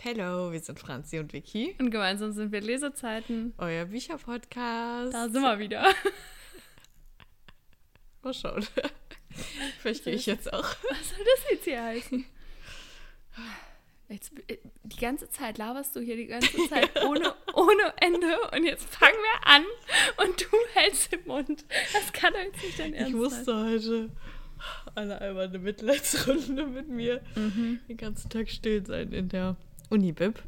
Hello, wir sind Franzi und Vicky. Und gemeinsam sind wir Lesezeiten. Euer Bücherpodcast. Da sind wir wieder. Mal schauen. Vielleicht gehe ich jetzt auch. Was soll das jetzt hier heißen? Jetzt, äh, die ganze Zeit laberst du hier die ganze Zeit ohne, ohne Ende und jetzt fangen wir an und du hältst den Mund. Das kann doch jetzt nicht dein Ernst Ich musste sein. heute alle einmal eine Mitleidsrunde mit mir Mhm. den ganzen Tag still sein in der Unibib.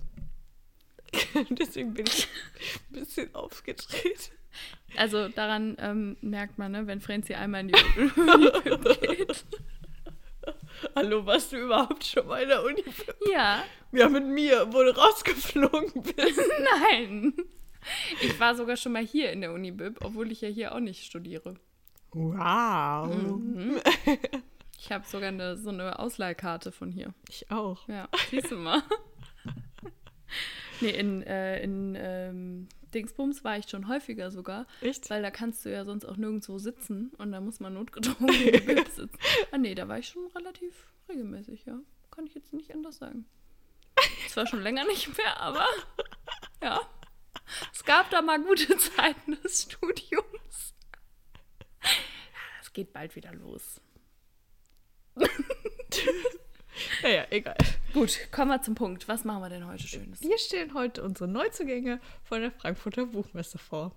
Deswegen bin ich ein bisschen aufgedreht. Also daran ähm, merkt man, ne, wenn Franzi einmal in die Unibib geht. Hallo, warst du überhaupt schon mal in der Unibib? Ja, Ja, mit mir, wo du rausgeflogen bist. nein. Ich war sogar schon mal hier in der Unibib, obwohl ich ja hier auch nicht studiere. Wow. Mhm. Ich habe sogar eine, so eine Ausleihkarte von hier. Ich auch. Ja, siehst du mal. nee, in, äh, in ähm, Dingsbums war ich schon häufiger sogar, Echt? weil da kannst du ja sonst auch nirgendwo sitzen und da muss man notgedrungen sitzen. Ah nee, da war ich schon relativ regelmäßig, ja. Kann ich jetzt nicht anders sagen. Zwar schon länger nicht mehr, aber ja. Es gab da mal gute Zeiten des Studiums. Es geht bald wieder los. Naja, egal. Gut, kommen wir zum Punkt. Was machen wir denn heute Schönes? Wir stellen heute unsere Neuzugänge von der Frankfurter Buchmesse vor.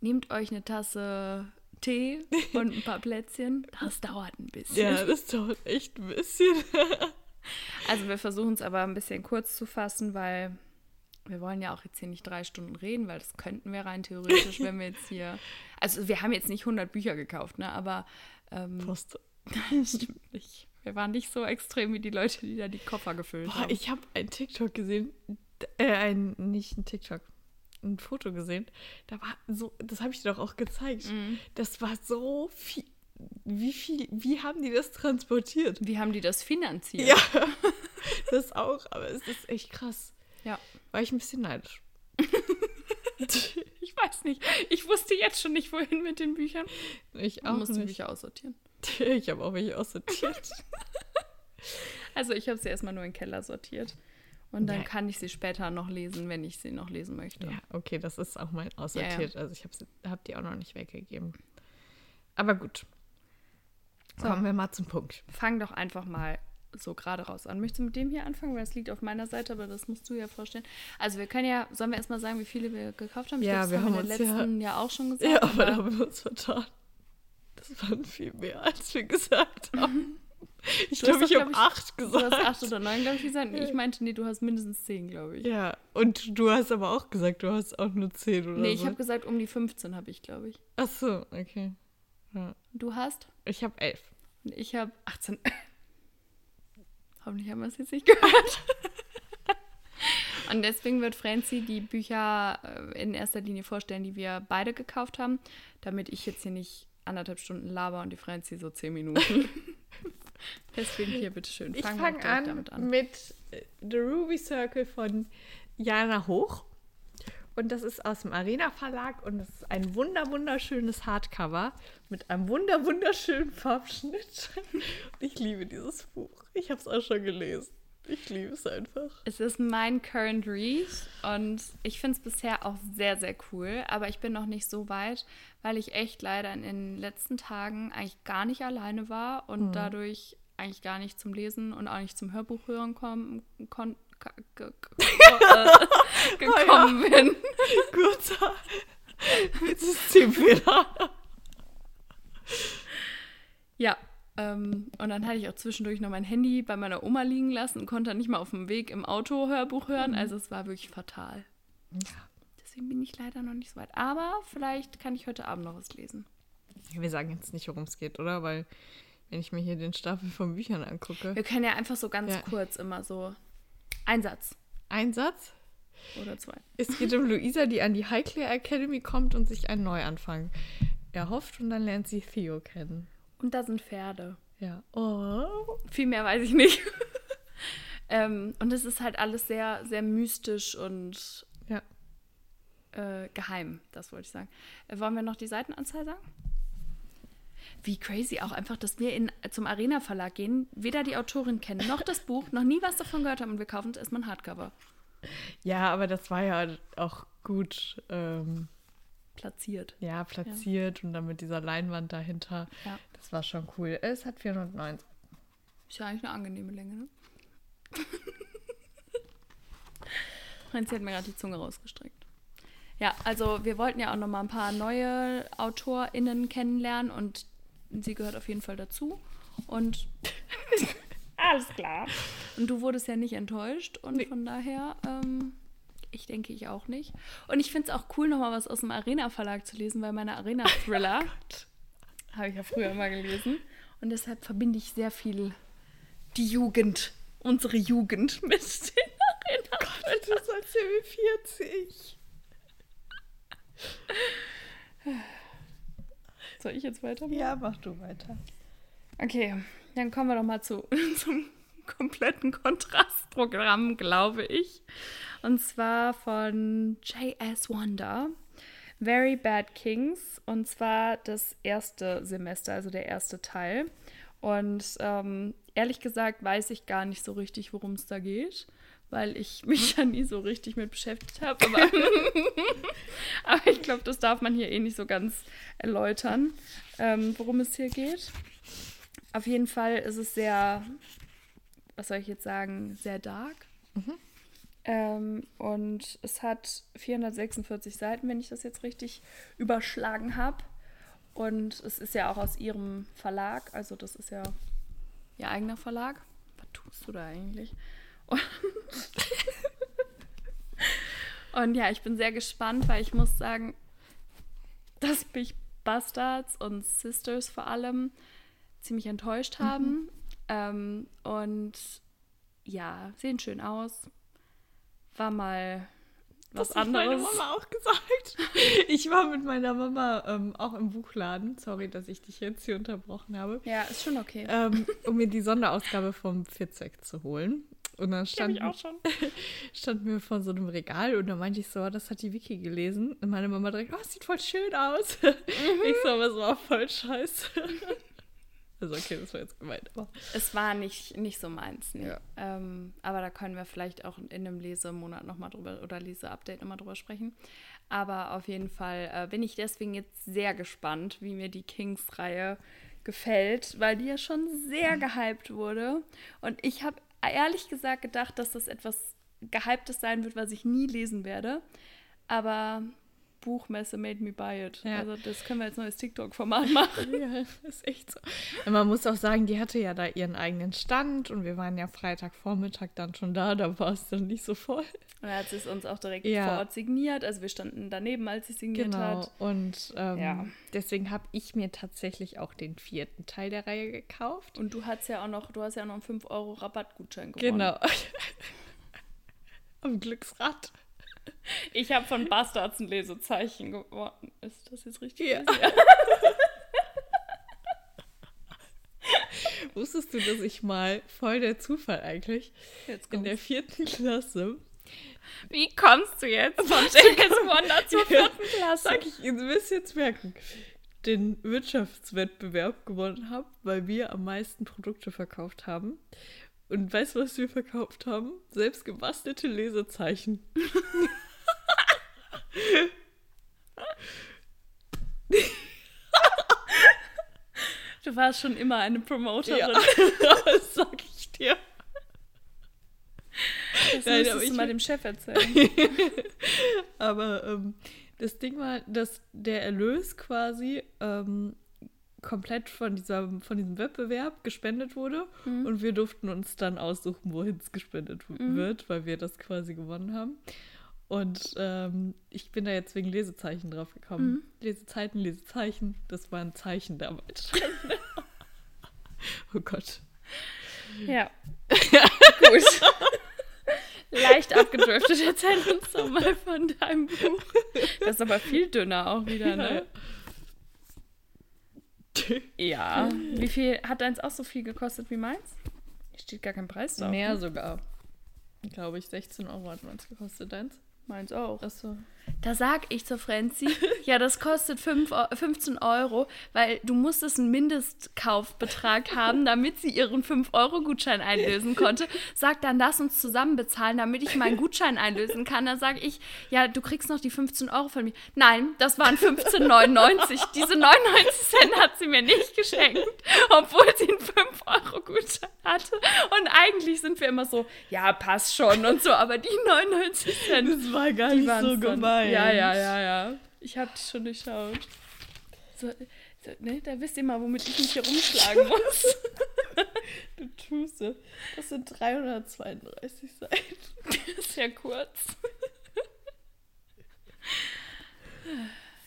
Nehmt euch eine Tasse Tee und ein paar Plätzchen. Das dauert ein bisschen. Ja, das dauert echt ein bisschen. Also wir versuchen es aber ein bisschen kurz zu fassen, weil wir wollen ja auch jetzt hier nicht drei Stunden reden, weil das könnten wir rein theoretisch, wenn wir jetzt hier... Also wir haben jetzt nicht 100 Bücher gekauft, ne? aber ähm, das stimmt nicht. Wir waren nicht so extrem wie die Leute, die da die Koffer gefüllt Boah, haben. ich habe ein TikTok gesehen, äh, ein, nicht ein TikTok, ein Foto gesehen. Da war so, das habe ich dir doch auch gezeigt. Mhm. Das war so viel. Wie viel, wie haben die das transportiert? Wie haben die das finanziert? Ja, das auch, aber es ist echt krass. Ja. War ich ein bisschen neidisch. Ich weiß nicht. Ich wusste jetzt schon nicht, wohin mit den Büchern. Ich auch muss die nicht. Bücher aussortieren. Ich habe auch welche aussortiert. Also ich habe sie erstmal nur in den Keller sortiert. Und dann Ja. kann ich sie später noch lesen, wenn ich sie noch lesen möchte. Ja, okay, das ist auch mal aussortiert. Also ich habe hab die auch noch nicht weggegeben. Aber gut. So. Kommen wir mal zum Punkt. Fang doch einfach mal so gerade raus an. Möchtest du mit dem hier anfangen? Weil das liegt auf meiner Seite, aber das musst du ja vorstellen. Also wir können ja, sollen wir erstmal sagen, wie viele wir gekauft haben? Ich Ja, glaub, wir haben uns der ja- letzten Jahr auch schon gesagt. Ja, aber da haben wir uns vertan. Das waren viel mehr, als wir gesagt haben. Ich glaube, ich habe acht du hast gesagt. acht oder neun, glaube ich, gesagt. Ich meinte, nee, du hast mindestens zehn, glaube ich. Ja, und du hast aber auch gesagt, du hast auch nur zehn oder nee, so. ich habe gesagt, um die 15 habe ich, glaube ich. Ach so, okay. Ja. Du hast? Ich habe elf. Und ich habe 18. Hoffentlich haben wir es jetzt nicht gehört. Und deswegen wird Franzi die Bücher äh, in erster Linie vorstellen, die wir beide gekauft haben, damit ich jetzt hier nicht anderthalb Stunden laber und die Franzi so zehn Minuten. deswegen hier, bitteschön. Ich fangen wir fange gleich an, damit an. mit äh, The Ruby Circle von Jana Hoch. Und das ist aus dem Arena Verlag und es ist ein wunder wunderschönes Hardcover mit einem wunder wunderschönen Farbschnitt. Und ich liebe dieses Buch. Ich habe es auch schon gelesen. Ich liebe es einfach. Es ist mein Current Read und ich finde es bisher auch sehr, sehr cool. Aber ich bin noch nicht so weit, weil ich echt leider in den letzten Tagen eigentlich gar nicht alleine war und dadurch eigentlich gar nicht zum Lesen und auch nicht zum Hörbuch hören kom kon ka- ge- ge- äh, gekommen bin. Kurzer Systemfehler. Ja. Ähm, und dann hatte ich auch zwischendurch noch mein Handy bei meiner Oma liegen lassen und konnte dann nicht mal auf dem Weg im Auto Hörbuch hören. Also es war wirklich fatal. Deswegen bin ich leider noch nicht so weit. Aber vielleicht kann ich heute Abend noch was lesen. Wir sagen jetzt nicht, worum es geht, oder? Weil, wenn ich mir hier den Stapel von Büchern angucke. Wir können ja einfach so ganz Ja. kurz immer so ein Satz Ein Satz. oder zwei. Es geht um Luisa, die an die Highclere Academy kommt und sich einen Neuanfang erhofft und dann lernt sie Theo kennen. Und da sind Pferde. Ja. Oh. Viel mehr weiß ich nicht. ähm, und es ist halt alles sehr, sehr mystisch und Ja. äh, geheim, das wollte ich sagen. Äh, wollen wir noch die Seitenanzahl sagen? Wie crazy auch einfach, dass wir in, zum Arena Verlag gehen, weder die Autorin kennen, noch das Buch, noch nie was davon gehört haben und wir kaufen uns erstmal ein Hardcover. Ja, aber das war ja auch gut ähm, Platziert. ja, platziert und dann mit dieser Leinwand dahinter. Ja. Das war schon cool. Es hat 490. Ist ja eigentlich eine angenehme Länge, ne? Franzi hat mir gerade die Zunge rausgestreckt. Ja, also wir wollten ja auch noch mal ein paar neue AutorInnen kennenlernen und sie gehört auf jeden Fall dazu. Und alles klar. Und du wurdest ja nicht enttäuscht und Nee. von daher, ähm, ich denke ich auch nicht. Und ich finde es auch cool, noch mal was aus dem Arena-Verlag zu lesen, weil meine Arena-Thriller habe ich ja früher immer gelesen. Und deshalb verbinde ich sehr viel die Jugend, unsere Jugend mit den Arena. Du sollst ja wie 40. Soll ich jetzt weitermachen? Ja, mach du weiter. Okay, dann kommen wir doch mal zu, zum kompletten Kontrastprogramm, glaube ich. Und zwar von J.S. Wonder, Very Bad Kings. Und zwar das erste Semester, also der erste Teil. Und ähm, ehrlich gesagt weiß ich gar nicht so richtig, worum es da geht, weil ich mich ja nie so richtig mit beschäftigt habe. Aber, aber ich glaube, das darf man hier eh nicht so ganz erläutern, ähm, worum es hier geht. Auf jeden Fall ist es sehr, was soll ich jetzt sagen, sehr dark. Ähm, und es hat 446 Seiten, wenn ich das jetzt richtig überschlagen habe. Und es ist ja auch aus ihrem Verlag, also das ist ja ihr eigener Verlag. Was tust du da eigentlich? Und, und ja, ich bin sehr gespannt, weil ich muss sagen, dass mich Bastards und Sisters vor allem ziemlich enttäuscht haben. Ähm, und ja, sehen schön aus. War mal was das hat meine anderes. Mama auch gesagt. Ich war mit meiner Mama ähm, auch im Buchladen. Sorry, dass ich dich jetzt hier unterbrochen habe. Ja, ist schon okay. Ähm, um mir die Sonderausgabe vom Fitzek zu holen. Und dann stand, schon. stand mir vor so einem Regal und da meinte ich so, oh, das hat die Vicky gelesen. Und meine Mama direkt, oh, das sieht voll schön aus. Ich so, aber es war voll scheiße. Also okay, das war jetzt gemeint, aber Es war nicht, nicht so meins, nee. Ja. Ähm, aber da können wir vielleicht auch in einem Lesemonat nochmal drüber oder Leseupdate nochmal drüber sprechen. Aber auf jeden Fall äh, bin ich deswegen jetzt sehr gespannt, wie mir die Kings-Reihe gefällt, weil die ja schon sehr gehypt wurde. Und ich habe ehrlich gesagt gedacht, dass das etwas Gehyptes sein wird, was ich nie lesen werde. Aber Buchmesse made me buy it. Ja. Also das können wir als neues TikTok-Format machen. ja, ist echt so. Und man muss auch sagen, die hatte ja da ihren eigenen Stand und wir waren ja Freitagvormittag dann schon da, da war es dann nicht so voll. Und er hat es uns auch direkt Ja. vor Ort signiert. Also wir standen daneben, als sie signiert Genau. hat. Und ähm, Ja. deswegen habe ich mir tatsächlich auch den vierten Teil der Reihe gekauft. Und du hast ja auch noch, du hast ja noch einen 5 Euro Rabattgutschein gewonnen. Genau. Am Glücksrad. Ich habe von Bastards ein Lesezeichen gewonnen. Ist das jetzt richtig? Ja. Wusstest du, dass ich mal, voll der Zufall eigentlich, in der vierten Klasse, Wie kommst du jetzt von Wonder zur vierten Klasse? sag ich Ihnen, müsst ihr jetzt merken, den Wirtschaftswettbewerb gewonnen habe, weil wir am meisten Produkte verkauft haben. Und weißt du, was wir verkauft haben? Selbst gebastelte Lesezeichen. Du warst schon immer eine Promoterin. Ja, das sag ich dir. Das Nein, müsstest du ich mal dem Chef erzählen. Aber ähm, das Ding war, dass der Erlös quasi ähm, komplett von, dieser, von diesem Wettbewerb gespendet wurde Mhm. und wir durften uns dann aussuchen, wohin es gespendet Mhm. wird, weil wir das quasi gewonnen haben. Und ähm, ich bin da jetzt wegen Lesezeichen drauf gekommen. Mhm. Lesezeiten, Lesezeichen, das war ein Zeichen damals. oh Gott. Ja. Gut. Leicht abgedriftet. Erzähl uns doch mal von deinem Buch. Das ist aber viel dünner auch wieder, ne? Ja. Wie viel hat deins auch so viel gekostet wie meins? Steht gar kein Preis drauf. Mehr ne? sogar. Glaube ich, 16 Euro hat meins gekostet, deins. Meins auch. Achso. Da sag ich zur Franzi, ja, das kostet 5, Eu- 15 Euro, weil du musstest einen Mindestkaufbetrag haben, damit sie ihren 5-Euro-Gutschein einlösen konnte. Sag dann, lass uns zusammen bezahlen, damit ich meinen Gutschein einlösen kann. Dann sage ich, ja, du kriegst noch die 15 Euro von mir. Nein, das waren 15,99. Diese 99 Cent hat sie mir nicht geschenkt, obwohl sie einen 5-Euro-Gutschein hatte. Und eigentlich sind wir immer so, ja, passt schon und so, aber die 99 Cent. Das war gar nicht so dann. Gemeint. Ja, ja, ja, ja. Ich hab das schon durchschaut. So, so, ne, da wisst ihr mal, womit ich mich hier rumschlagen muss. Du tust es. Das sind 332 Seiten. Das ist ja kurz.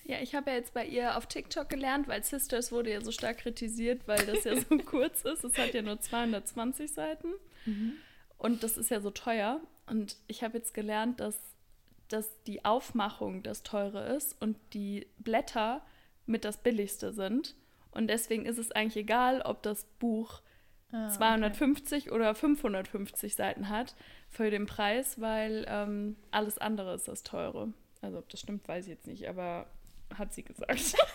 Ja, ich habe ja jetzt bei ihr auf TikTok gelernt, weil Sisters wurde ja so stark kritisiert, weil das ja so kurz ist. Es hat ja nur 220 Seiten. Und das ist ja so teuer. Und ich habe jetzt gelernt, dass, dass die Aufmachung das teure ist und die Blätter mit das billigste sind. Und deswegen ist es eigentlich egal, ob das Buch Ah, 250 oder 550 Seiten hat für den Preis, weil ähm, alles andere ist das teure. Also ob das stimmt, weiß ich jetzt nicht, aber hat sie gesagt.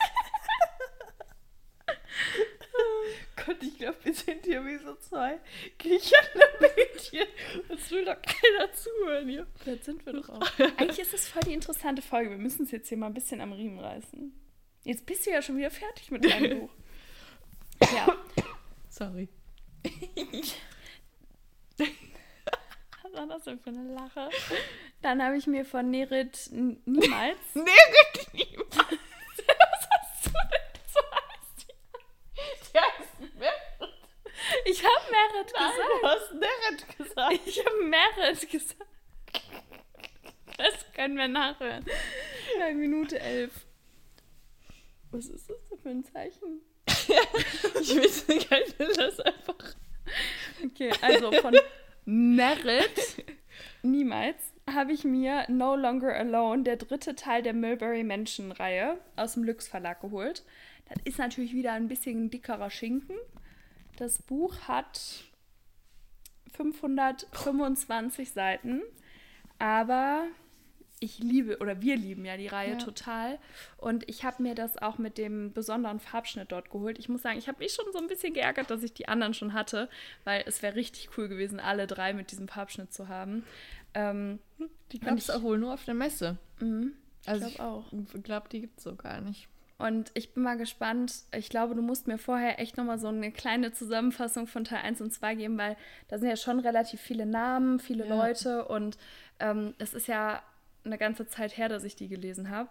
Gott, ich glaube, wir sind hier wie so zwei kichernde Mädchen. Das will doch keiner zuhören hier. Jetzt sind wir doch auch. Eigentlich ist das voll die interessante Folge. Wir müssen es jetzt hier mal ein bisschen am Riemen reißen. Jetzt bist du ja schon wieder fertig mit deinem Buch. Ja, Sorry. was war das denn für eine Lache? Dann habe ich mir von Nerit niemals. Nee, niemals. Was hast du denn so heißt die? Die heißt Merit. Ich habe Merit Nein, gesagt. du hast Merit gesagt. Ich habe Merit gesagt. Das können wir nachhören. Bei Minute elf. Was ist das denn für ein Zeichen? Ich weiß nicht, ich will das einfach. Okay, also von Merit niemals habe ich mir No Longer Alone, der dritte Teil der Mulberry Menschen Reihe aus dem Lux Verlag geholt. Das ist natürlich wieder ein bisschen dickerer Schinken. Das Buch hat 525 Seiten, aber ich liebe oder wir lieben ja die Reihe Ja. total und ich habe mir das auch mit dem besonderen Farbschnitt dort geholt. Ich muss sagen, ich habe mich schon so ein bisschen geärgert, dass ich die anderen schon hatte, weil es wäre richtig cool gewesen, alle drei mit diesem Farbschnitt zu haben. Ähm, Die gab es ich- auch wohl nur auf der Messe. mhm, Also ich glaube auch. Ich glaube, die gibt es so gar nicht. Und ich bin mal gespannt. Ich glaube, du musst mir vorher echt nochmal so eine kleine Zusammenfassung von Teil 1 und 2 geben, weil da sind ja schon relativ viele Namen, viele Ja. Leute und ähm, es ist ja eine ganze Zeit her, dass ich die gelesen habe.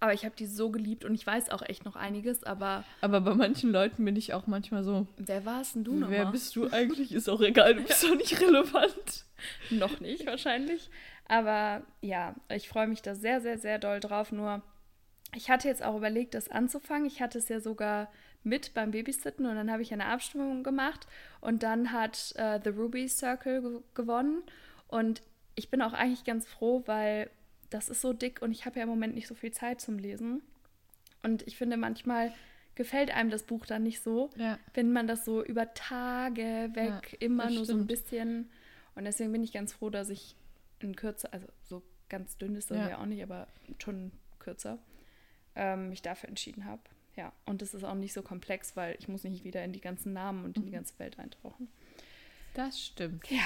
Aber ich habe die so geliebt und ich weiß auch echt noch einiges, aber Aber bei manchen Leuten bin ich auch manchmal so, wer war es denn du nochmal? wer bist du eigentlich? Ist auch egal, du bist doch nicht relevant. Noch nicht wahrscheinlich. Aber ja, ich freue mich da sehr, sehr, sehr doll drauf. Nur, ich hatte jetzt auch überlegt, das anzufangen. Ich hatte es ja sogar mit beim Babysitten und dann habe ich eine Abstimmung gemacht und dann hat äh, The Ruby Circle ge gewonnen. Und ich bin auch eigentlich ganz froh, weil das ist so dick und ich habe ja im Moment nicht so viel Zeit zum Lesen. Und ich finde, manchmal gefällt einem das Buch dann nicht so, Ja. wenn man das so über Tage weg Ja, immer nur so ein stimmt. bisschen. Und deswegen bin ich ganz froh, dass ich in kürzer, also so ganz dünn ist das Ja. ja, auch nicht, aber schon kürzer, ähm, mich dafür entschieden habe. Ja, und das ist auch nicht so komplex, weil ich muss nicht wieder in die ganzen Namen und in Mhm. die ganze Welt eintauchen. Das stimmt. Ja.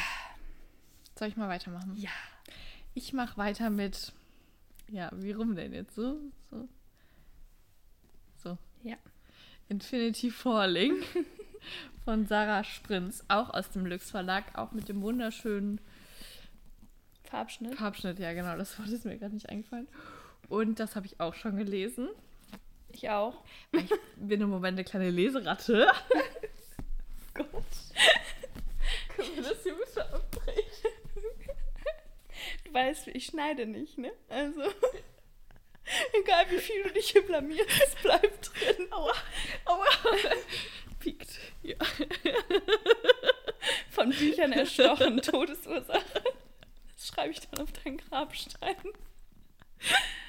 Soll ich mal weitermachen? Ja. Ich mache weiter mit. Ja, wie rum denn jetzt? So? So. So. Ja. Infinity Falling von Sarah Sprinz, auch aus dem Lux Verlag, auch mit dem wunderschönen Farbschnitt. Farbschnitt. Ja, genau, das Wort ist mir gerade nicht eingefallen. Und das habe ich auch schon gelesen. Ich auch. Ich bin im Moment eine kleine Leseratte. Gott. Können wir das hier bitte abbrechen? Du weißt, ich schneide nicht, ne? Also. Egal wie viel du dich hier blamierst, es bleibt drin. Aua, aua. Piekt. Ja. Von Büchern erstochen, Todesursache. Das schreibe ich dann auf deinen Grabstein.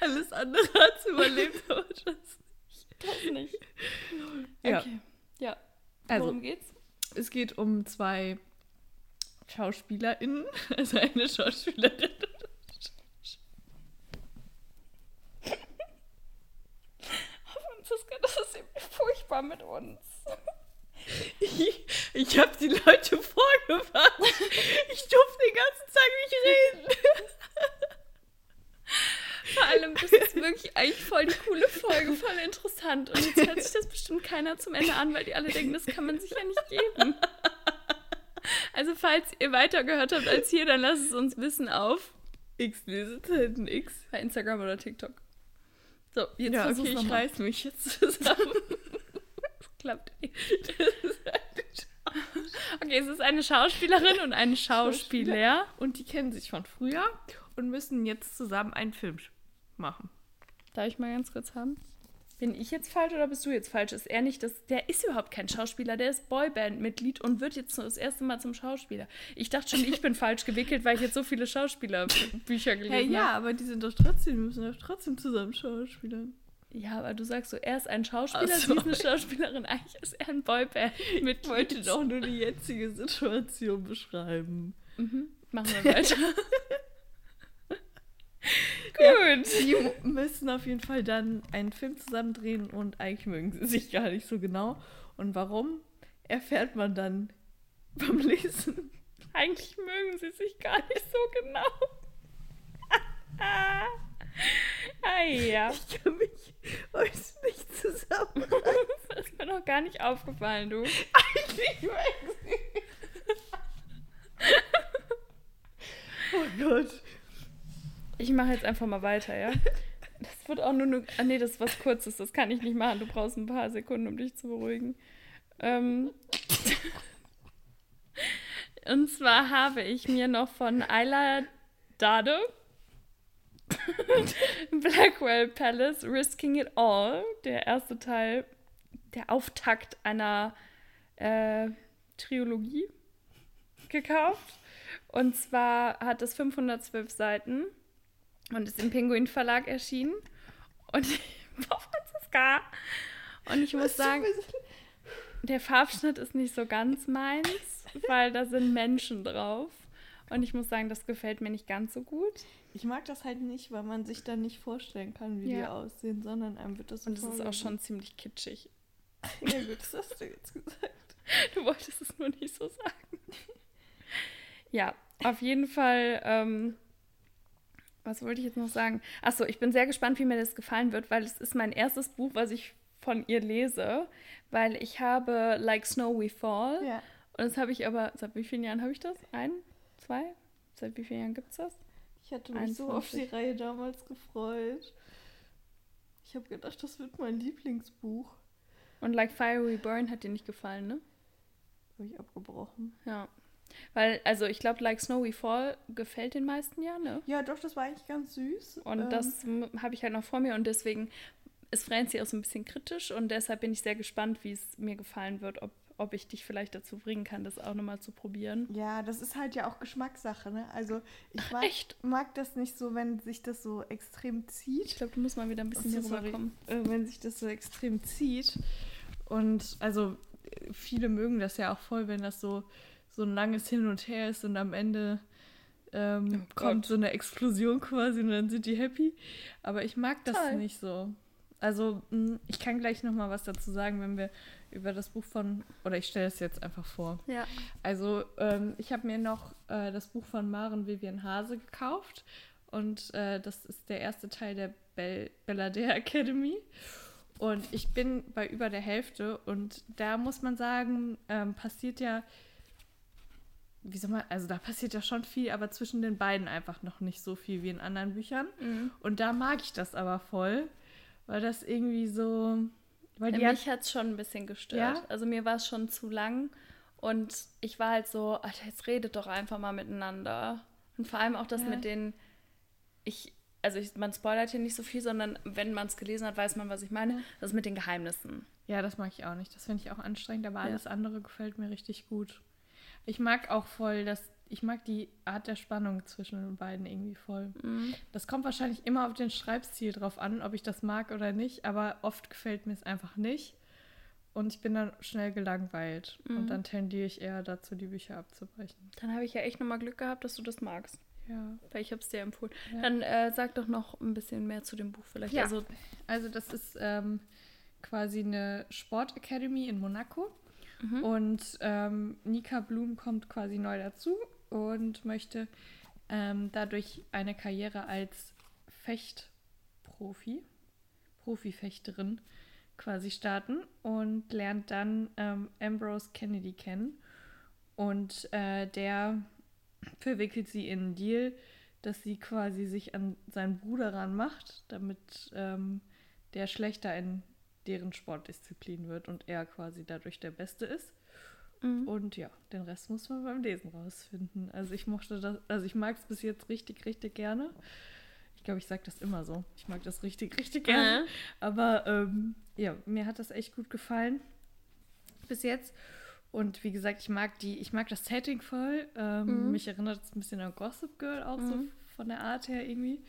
Alles andere hat es überlebt, aber das nicht. Das nicht. Okay. Ja. Also, Worum geht's? Es geht um zwei SchauspielerInnen, also eine Schauspielerin. Oh, Franziska, das ist irgendwie furchtbar mit uns. Ich, ich habe die Leute vorgewarnt. Ich durfte den ganzen Tag nicht reden. Vor allem, das ist wirklich eigentlich voll die coole Folge, voll interessant. Und jetzt hört sich das bestimmt keiner zum Ende an, weil die alle denken, das kann man sich ja nicht geben. Also, falls ihr weitergehört habt als hier, dann lasst es uns wissen auf X Lesezeiten X. bei Instagram oder TikTok. So, jetzt Ja, okay, ich nochmal. reiß mich jetzt zusammen. Klappt. Das ist eine Okay, es ist eine Schauspielerin und ein Schauspieler. Und die kennen sich von früher und müssen jetzt zusammen einen Film sch- machen. Darf ich mal ganz kurz haben? Bin ich jetzt falsch oder bist du jetzt falsch? Ist er nicht das. Der ist überhaupt kein Schauspieler, der ist Boyband-Mitglied und wird jetzt das erste Mal zum Schauspieler. Ich dachte schon, ich bin falsch gewickelt, weil ich jetzt so viele Schauspielerbücher gelesen Hey, ja, habe. aber die sind doch trotzdem, die müssen doch trotzdem zusammen Schauspielern. Ja, aber du sagst so, er ist ein Schauspieler, Ach sie ist eine Schauspielerin. Eigentlich ist er ein Boyband-Mitglied. Ich wollte doch nur die jetzige Situation beschreiben. Mhm. Machen wir weiter. Gut. Die mu- müssen auf jeden Fall dann einen Film zusammen drehen und eigentlich mögen sie sich gar nicht so genau. Und warum, erfährt man dann beim Lesen. Eigentlich mögen sie sich gar nicht so genau. ah ja. Ich kann mich heute nicht zusammen. Das ist mir noch gar nicht aufgefallen, du. Eigentlich mögen sie. Oh Gott. Ich mache jetzt einfach mal weiter, ja? Das wird auch nur eine. Ah, nee, das ist was Kurzes. Das kann ich nicht machen. Du brauchst ein paar Sekunden, um dich zu beruhigen. Ähm. Und zwar habe ich mir noch von Ayla Dade Blackwell Palace Risking It All, der erste Teil, der Auftakt einer äh, Trilogie, gekauft. Und zwar hat es 512 Seiten und ist im Penguin Verlag erschienen. Und Boah, Franziska. Und ich muss sagen, der Farbschnitt ist nicht so ganz meins, weil da sind Menschen drauf. Und ich muss sagen, das gefällt mir nicht ganz so gut. Ich mag das halt nicht, weil man sich dann nicht vorstellen kann, wie die Ja. aussehen, sondern einem wird das so Und es ist auch schon ziemlich kitschig. Ja gut, das hast du jetzt gesagt. Du wolltest es nur nicht so sagen. Ja, auf jeden Fall. Ähm, was wollte ich jetzt noch sagen? Achso, ich bin sehr gespannt, wie mir das gefallen wird, weil es ist mein erstes Buch, was ich von ihr lese, weil ich habe Like Snow We Fall Ja. und das habe ich aber, seit wie vielen Jahren habe ich das? Ein? Zwei? Seit wie vielen Jahren gibt es das? Ich hatte mich so auf die 21. Reihe damals gefreut. Ich habe gedacht, das wird mein Lieblingsbuch. Und Like Fire We Burn hat dir nicht gefallen, ne? Habe ich abgebrochen. Ja. Weil, also ich glaube, Like Snow We Fall gefällt den meisten ja, ne? Ja, doch, das war eigentlich ganz süß. Und Ähm, das habe ich halt noch vor mir und deswegen ist Francie auch so ein bisschen kritisch und deshalb bin ich sehr gespannt, wie es mir gefallen wird, ob, ob ich dich vielleicht dazu bringen kann, das auch nochmal zu probieren. Ja, das ist halt ja auch Geschmackssache, ne? Also ich mag, echt? mag das nicht so, wenn sich das so extrem Ich zieht. glaube, du musst mal wieder ein bisschen Ach hier rüberkommen. Äh, wenn sich das so extrem zieht. Und also äh, viele mögen das ja auch voll, wenn das so, so ein langes Hin und Her ist und am Ende ähm, Oh kommt so eine Explosion quasi und dann sind die happy. Aber ich mag das Toll. nicht so. Also mh, ich kann gleich noch mal was dazu sagen, wenn wir über das Buch von, oder ich stelle es jetzt einfach vor. Ja. Also ähm, ich habe mir noch äh, das Buch von Maren Vivian Hase gekauft und äh, das ist der erste Teil der Bell Belladere Academy. Und ich bin bei über der Hälfte und da muss man sagen, ähm, passiert ja, wie soll man, also da passiert ja schon viel, aber zwischen den beiden einfach noch nicht so viel wie in anderen Büchern. Mhm. Und da mag ich das aber voll, weil das irgendwie so, weil Ja, mich hat es schon ein bisschen gestört. Ja? Also mir war es schon zu lang und ich war halt so, Alter, jetzt redet doch einfach mal miteinander. Und vor allem auch das Ja. mit den, ich, also ich, man spoilert hier nicht so viel, sondern wenn man es gelesen hat, weiß man, was ich meine. Das mit den Geheimnissen. Ja, das mag ich auch nicht. Das finde ich auch anstrengend, aber alles andere gefällt mir richtig gut. Ich mag auch voll, dass ich mag die Art der Spannung zwischen den beiden irgendwie voll. Mhm. Das kommt wahrscheinlich immer auf den Schreibstil drauf an, ob ich das mag oder nicht, aber oft gefällt mir es einfach nicht. Und ich bin dann schnell gelangweilt. Mhm. Und dann tendiere ich eher dazu, die Bücher abzubrechen. Dann habe ich ja echt nochmal Glück gehabt, dass du das magst. Ja. Weil ich habe es dir empfohlen. Ja. Dann äh, sag doch noch ein bisschen mehr zu dem Buch vielleicht. Ja. Also, Also das ist ähm, quasi eine Sport Academy in Monaco. Mhm. Und ähm, Nika Blum kommt quasi neu dazu und möchte ähm, dadurch eine Karriere als Fechtprofi, Profifechterin quasi starten und lernt dann ähm, Ambrose Kennedy kennen. Und äh, der verwickelt sie in einen Deal, dass sie quasi sich an seinen Bruder ranmacht, damit ähm, der schlechter in deren Sportdisziplin wird und er quasi dadurch der Beste ist. Mhm. Und ja, den Rest muss man beim Lesen rausfinden. Also ich mochte das, also ich mag es bis jetzt richtig, richtig gerne. Ich glaube, ich sage das immer so. Ich mag das richtig, richtig gerne. Mhm. Aber ähm, ja, mir hat das echt gut gefallen bis jetzt. Und wie gesagt, ich mag die, ich mag das Setting voll. Ähm, Mhm. Mich erinnert es ein bisschen an Gossip Girl auch so Mhm. von der Art her irgendwie.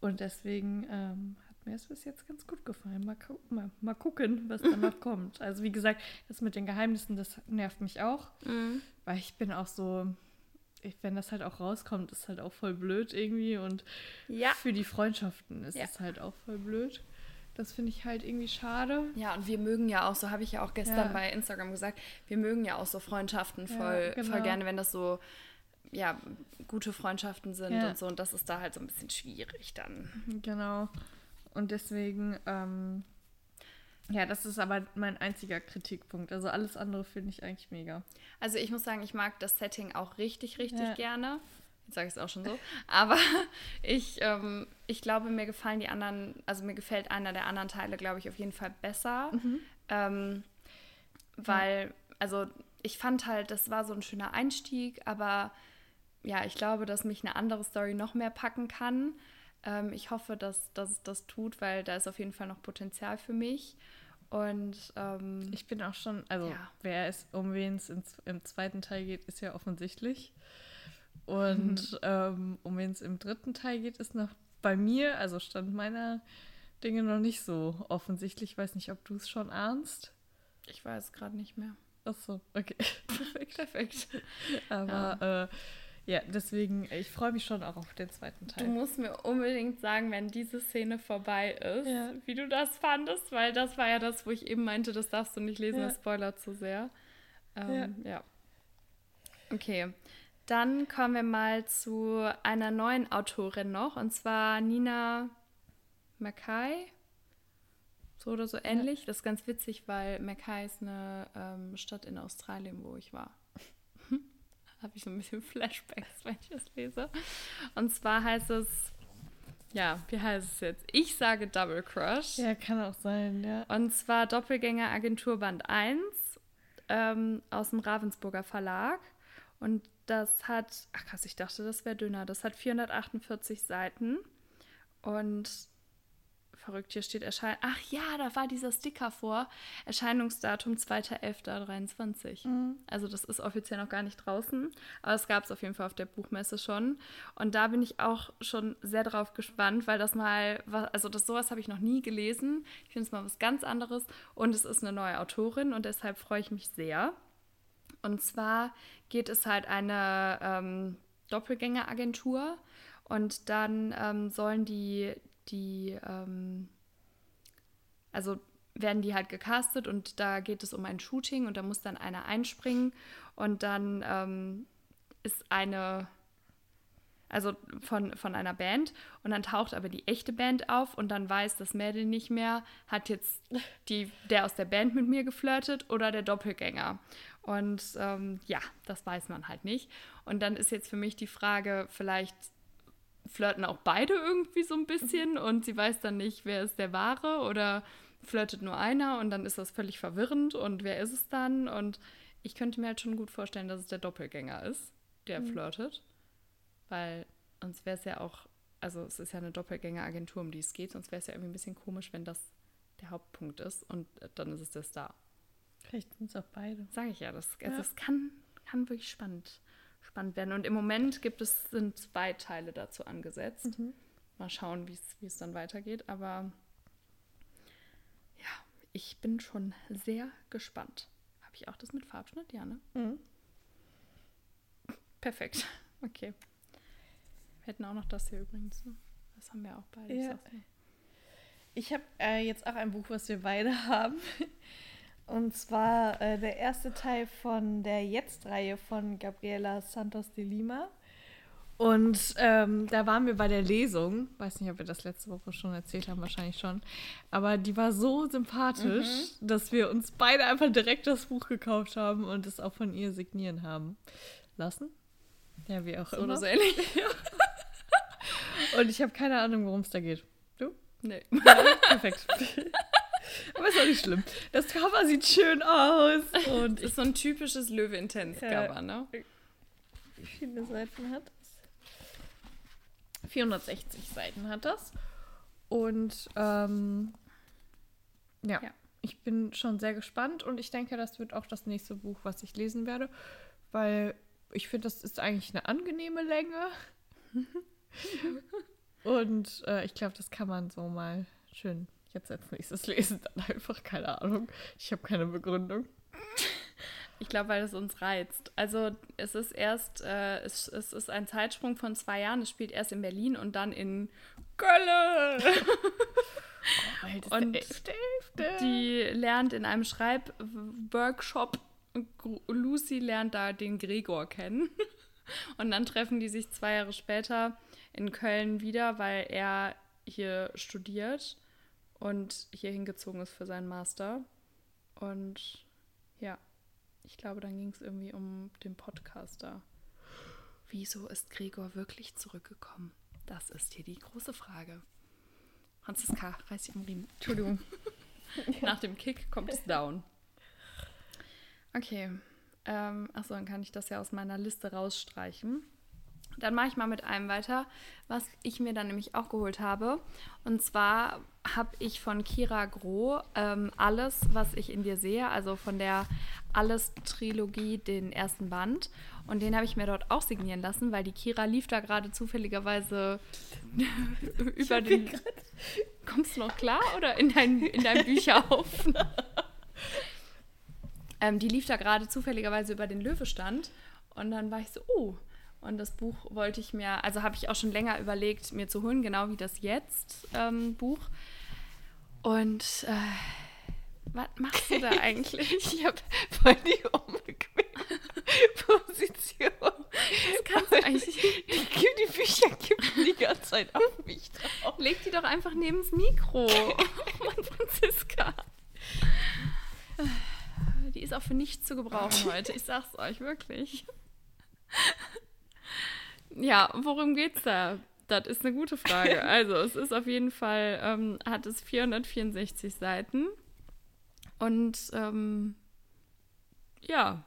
Und deswegen ähm, mir es bis jetzt ganz gut gefallen. Mal, gu mal, mal gucken, was danach kommt. Also wie gesagt, das mit den Geheimnissen, das nervt mich auch. Mhm. Weil ich bin auch so, ich, wenn das halt auch rauskommt, ist halt auch voll blöd irgendwie. Und Ja. für die Freundschaften ist Ja. es halt auch voll blöd. Das finde ich halt irgendwie schade. Ja, und wir mögen ja auch, so habe ich ja auch gestern Ja. bei Instagram gesagt, wir mögen ja auch so Freundschaften voll, genau. voll gerne, wenn das so, ja, gute Freundschaften sind und so. Und das ist da halt so ein bisschen schwierig dann. Genau. Und deswegen, ähm, ja, das ist aber mein einziger Kritikpunkt. Also alles andere finde ich eigentlich mega. Also ich muss sagen, ich mag das Setting auch richtig, richtig Ja. gerne. Jetzt sage ich es auch schon so. Aber ich, ähm, ich glaube, mir gefallen die anderen, also mir gefällt einer der anderen Teile, glaube ich, auf jeden Fall besser. Ähm, weil, also ich fand halt, das war so ein schöner Einstieg, aber ja, ich glaube, dass mich eine andere Story noch mehr packen kann. Ähm, ich hoffe, dass, dass es das tut, weil da ist auf jeden Fall noch Potenzial für mich. Und ähm, Ich bin auch schon, also Ja. wer es, um wen es im zweiten Teil geht, ist ja offensichtlich. Und ähm, um wen es im dritten Teil geht, ist noch bei mir, also stand meiner Dinge noch nicht so offensichtlich. Ich weiß nicht, ob du es schon ahnst. ich weiß gerade nicht mehr. Ach so, okay. Perfekt. Perfekt. Aber äh, ja, deswegen, ich freue mich schon auch auf den zweiten Du Teil. musst mir unbedingt sagen, wenn diese Szene vorbei ist, Ja. wie du das fandest, weil das war ja das, wo ich eben meinte, das darfst du nicht lesen, Ja. das spoilert zu sehr. Ähm, ja. Okay, dann kommen wir mal zu einer neuen Autorin noch, und zwar Nina Mackay. So oder so ähnlich. Das ist ganz witzig, weil Mackay ist eine ähm, Stadt in Australien, wo ich war. Habe ich so ein bisschen Flashbacks, wenn ich das lese. Und zwar heißt es, ja, wie heißt es jetzt? Ich sage Double Crush. Ja, kann auch sein, ja. Und zwar Doppelgänger Agentur Band 1 ähm, aus dem Ravensburger Verlag. Und das hat, ach krass, ich dachte, das wäre dünner. Das hat 448 Seiten. Und verrückt, hier steht Erschein. Ach ja, da war dieser Sticker vor. Erscheinungsdatum 2.11.23. Also das ist offiziell noch gar nicht draußen, aber es gab es auf jeden Fall auf der Buchmesse schon. Und da bin ich auch schon sehr drauf gespannt, weil das mal, wa- also das sowas habe ich noch nie gelesen. Ich finde es mal was ganz anderes und es ist eine neue Autorin und deshalb freue ich mich sehr. Und zwar geht es halt eine ähm, Doppelgängeragentur und dann ähm, sollen die, die ähm, also werden die halt gecastet und da geht es um ein Shooting und da muss dann einer einspringen und dann ähm, ist eine, also von, von einer Band und dann taucht aber die echte Band auf und dann weiß das Mädel nicht mehr, hat jetzt die, der aus der Band mit mir geflirtet oder der Doppelgänger. Und ähm, ja, das weiß man halt nicht. Und dann ist jetzt für mich die Frage, vielleicht flirten auch beide irgendwie so ein bisschen und sie weiß dann nicht, wer ist der Wahre oder flirtet nur einer und dann ist das völlig verwirrend und wer ist es dann? Und ich könnte mir halt schon gut vorstellen, dass es der Doppelgänger ist, der flirtet. Weil sonst wäre es ja auch, also es ist ja eine Doppelgängeragentur, um die es geht, sonst wäre es ja irgendwie ein bisschen komisch, wenn das der Hauptpunkt ist und dann ist es der Star. Vielleicht sind es auch beide. Sage ich ja, das, also Ja. es kann, kann wirklich spannend, spannend werden. Und im Moment gibt es, sind zwei Teile dazu angesetzt. Mal schauen, wie es- dann weitergeht. Aber ja, ich bin schon sehr gespannt. Habe ich auch das mit Farbschnitt? Ja, ne? Mhm. Perfekt. Okay. Wir hätten auch noch das hier übrigens. ne? Das haben wir auch beide. Ja. Ich habe äh, jetzt auch ein Buch, was wir beide haben. Und zwar äh, der erste Teil von der Jetzt-Reihe von Gabriela Santos de Lima. Und ähm, da waren wir bei der Lesung. Weiß nicht, ob wir das letzte Woche schon erzählt haben, wahrscheinlich schon. Aber die war so sympathisch, mhm. dass wir uns beide einfach direkt das Buch gekauft haben und es auch von ihr signieren haben lassen. Ja, wie auch so immer. So ähnlich. und ich habe keine Ahnung, worum es da geht. Du? Nee. Ja, perfekt. Aber ist auch nicht schlimm. Das Cover sieht schön aus. Und ist so ein typisches Löwe-Intense-Cover, ne? Wie viele Seiten hat 460 Seiten hat das. Und ähm, ja, ja, ich bin schon sehr gespannt und ich denke, das wird auch das nächste Buch, was ich lesen werde, weil ich finde, das ist eigentlich eine angenehme Länge. und äh, ich glaube, das kann man so mal schön jetzt als nächstes lesen. Dann einfach keine Ahnung. Ich habe keine Begründung. Ich glaube, weil es uns reizt. Also es ist erst, äh, es, es ist ein Zeitsprung von zwei Jahren. Es spielt erst in Berlin und dann in Köln. oh, und Elfte, Elfte. die lernt in einem Schreibworkshop. Lucy lernt da den Gregor kennen. Und dann treffen die sich zwei Jahre später in Köln wieder, weil er hier studiert und hier hingezogen ist für seinen Master. Und ja, ich glaube, dann ging es irgendwie um den Podcaster. Wieso ist Gregor wirklich zurückgekommen? Das ist hier die große Frage. Franziska, reiß dich am Riemen. Entschuldigung. Nach dem Kick kommt es down. Okay. Ähm, achso, dann kann ich das ja aus meiner Liste rausstreichen. Dann mache ich mal mit einem weiter, was ich mir dann nämlich auch geholt habe. Und zwar habe ich von Kira Groh ähm, alles, was ich in dir sehe, also von der Alles-Trilogie, den ersten Band. Und den habe ich mir dort auch signieren lassen, weil die Kira lief da gerade zufälligerweise über den. Kommst du noch klar oder in dein, in dein Bücherhaufen? ähm, die lief da gerade zufälligerweise über den Löwestand. Und dann war ich so, oh, und das Buch wollte ich mir, also habe ich auch schon länger überlegt, mir zu holen, genau wie das Jetzt-Buch. Ähm, und äh, was machst du da eigentlich? ich habe voll die unbequeme Position. Das kannst du eigentlich. Die, die Bücher kippen die ganze Zeit auf mich drauf. Leg die doch einfach neben das Mikro. oh Mann, Franziska. Die ist auch für nichts zu gebrauchen heute. Ich sag's euch wirklich. Ja, worum geht's da? Das ist eine gute Frage. Also, es ist auf jeden Fall, ähm, hat es 464 Seiten. Und ähm, ja,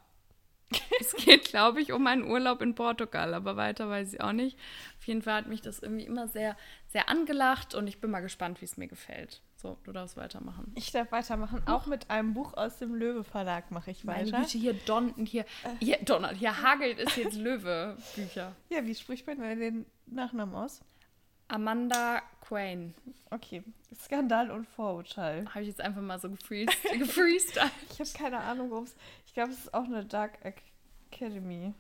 es geht, glaube ich, um einen Urlaub in Portugal, aber weiter weiß ich auch nicht. Auf jeden Fall hat mich das irgendwie immer sehr, sehr angelacht und ich bin mal gespannt, wie es mir gefällt. So, du darfst weitermachen. Ich darf weitermachen. Auch mit einem Buch aus dem Löwe Verlag mache ich weiter. Meine Güte, hier Don hier, hier Donald, hier hagelt es jetzt Löwe Bücher. Ja, wie spricht man den Nachnamen aus? Amanda Quain. Okay. Skandal und Vorurteil. Habe ich jetzt einfach mal so gefreestylt. ich habe keine Ahnung, worum es. Ich glaube, es ist auch eine Dark Academy.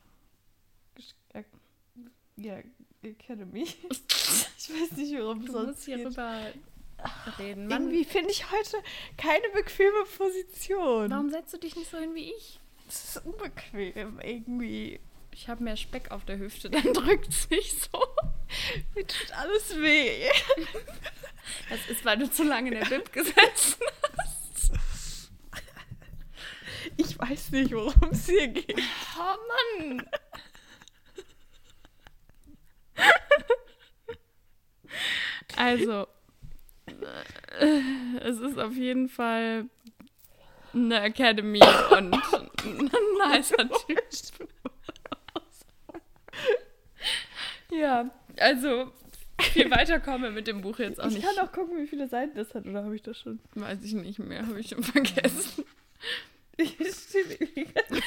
Ja, Academy. ich weiß nicht, worum es sonst geht. Hierüber reden. Mann, Irgendwie finde ich heute keine bequeme Position. Warum setzt du dich nicht so hin wie ich? Das ist unbequem irgendwie. Ich habe mehr Speck auf der Hüfte, dann drückt es mich so. Mir tut alles weh. Das ist, weil du zu lange in der Bib gesessen hast. Ich weiß nicht, worum es hier geht. Oh Mann. Also, es ist auf jeden Fall eine Academy und ein nicer Typ. Ja, also viel weiter kommen wir mit dem Buch jetzt auch ich nicht. Ich kann auch gucken, wie viele Seiten das hat, oder habe ich das schon? Weiß ich nicht mehr, habe ich schon vergessen. Ich stehe irgendwie ganz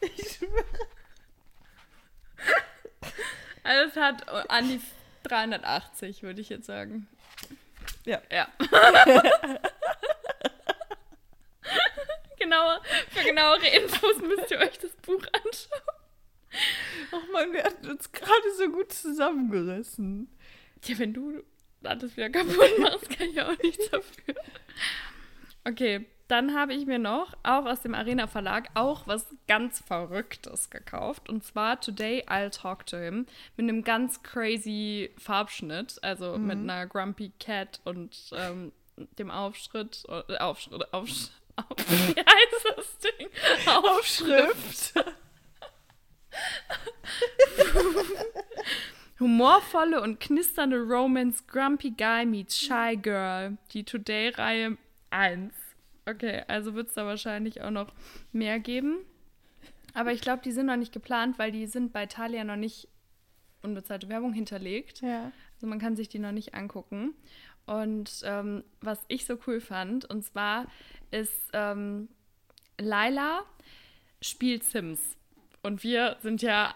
Ich schwöre. Also es hat an die 380, würde ich jetzt sagen. Ja. Ja. genauer, für genauere Infos müsst ihr euch das Buch anschauen. Oh Mann, wir hatten uns gerade so gut zusammengerissen. Ja, wenn du alles wieder kaputt machst, kann ich auch nichts dafür. Okay, dann habe ich mir noch, auch aus dem Arena Verlag, auch was ganz Verrücktes gekauft. Und zwar Today I'll Talk to Him mit einem ganz crazy Farbschnitt. Also mit einer Grumpy Cat und ähm, dem Aufschritt. Äh, Aufschritt, Aufschritt. Auf, wie heißt das Ding? Aufschrift. Humorvolle und knisternde Romance Grumpy Guy meets Shy Girl. Die Today-Reihe 1. Okay, also wird es da wahrscheinlich auch noch mehr geben. Aber ich glaube, die sind noch nicht geplant, weil die sind bei Thalia noch nicht unbezahlte Werbung hinterlegt. Ja. Also man kann sich die noch nicht angucken. Und ähm, was ich so cool fand, und zwar ist ähm, Laila spielt Sims. Und wir sind ja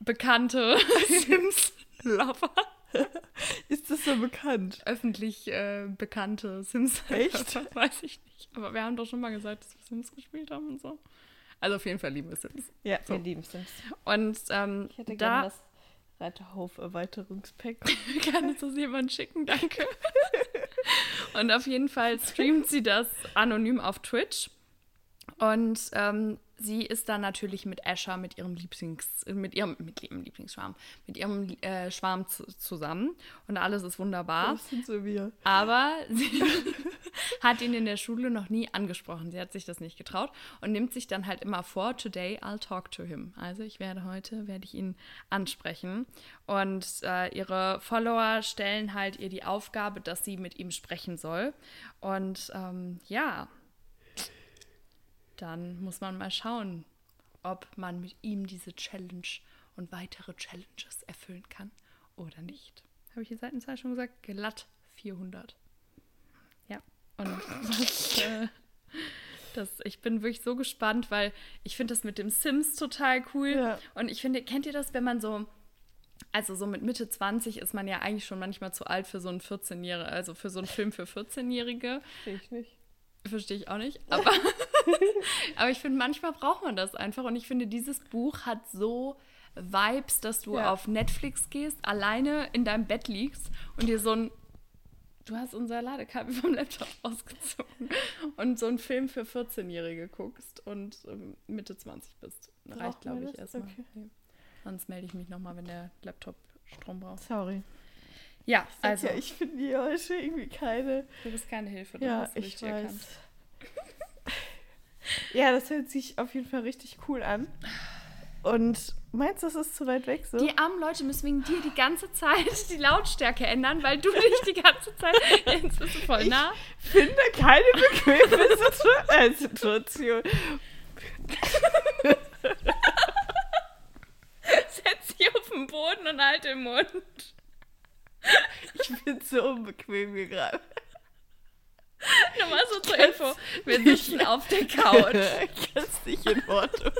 bekannte Sims-Lover. Ist das so bekannt? Öffentlich äh, bekannte Sims. Echt? Weiß ich nicht. Aber wir haben doch schon mal gesagt, dass wir Sims gespielt haben und so. Also auf jeden Fall lieben wir Sims. Ja, So. wir lieben Sims. Und ähm, Ich hätte da gerne das Reiterhof-Erweiterungspack. kann es das jemand schicken, danke. und auf jeden Fall streamt sie das anonym auf Twitch. Und ähm, sie ist dann natürlich mit Asher, mit ihrem Lieblings, mit ihrem, mit ihrem Lieblingsschwarm, mit ihrem äh, Schwarm zu, zusammen. Und alles ist wunderbar. So wir. Aber sie hat ihn in der Schule noch nie angesprochen. Sie hat sich das nicht getraut und nimmt sich dann halt immer vor, today I'll talk to him. Also ich werde heute, werde ich ihn ansprechen. Und äh, ihre Follower stellen halt ihr die Aufgabe, dass sie mit ihm sprechen soll. Und ähm, ja, dann muss man mal schauen, ob man mit ihm diese Challenge und weitere Challenges erfüllen kann oder nicht. Habe ich die Seitenzahl schon gesagt? Glatt 400. Ja, und das, äh, das, ich bin wirklich so gespannt, weil ich finde das mit dem Sims total cool. Ja. Und ich finde, kennt ihr das, wenn man so, also so mit Mitte 20 ist man ja eigentlich schon manchmal zu alt für so einen 14-Jährigen, also für so einen Film für 14-Jährige. Verstehe ich nicht. Verstehe ich auch nicht. Aber, aber ich finde, manchmal braucht man das einfach. Und ich finde, dieses Buch hat so Vibes, dass du Ja. auf Netflix gehst, alleine in deinem Bett liegst und dir so ein. Du hast unser Ladekabel vom Laptop ausgezogen und so einen Film für 14-Jährige guckst und ähm, Mitte 20 bist. Reicht, glaube ich, erstmal. Okay. Sonst melde ich mich nochmal, wenn der Laptop Strom braucht. Sorry. Ja, Also, also, ja, ich finde die heute irgendwie keine. du bist keine Hilfe. Du Ja, hast ich weiß. erkannt. ja, das hört sich auf jeden Fall richtig cool an. Und meinst du, das ist zu weit weg so? Die armen Leute müssen wegen dir die ganze Zeit die Lautstärke ändern, weil du dich die ganze Zeit. Jetzt bist du voll nah. finde keine bequeme äh, Situation. Setz dich auf den Boden und halt den Mund. Ich bin so unbequem hier gerade. Nochmal so zur Info. Wir sitzen auf der Couch. Ich kann es nicht in Worte.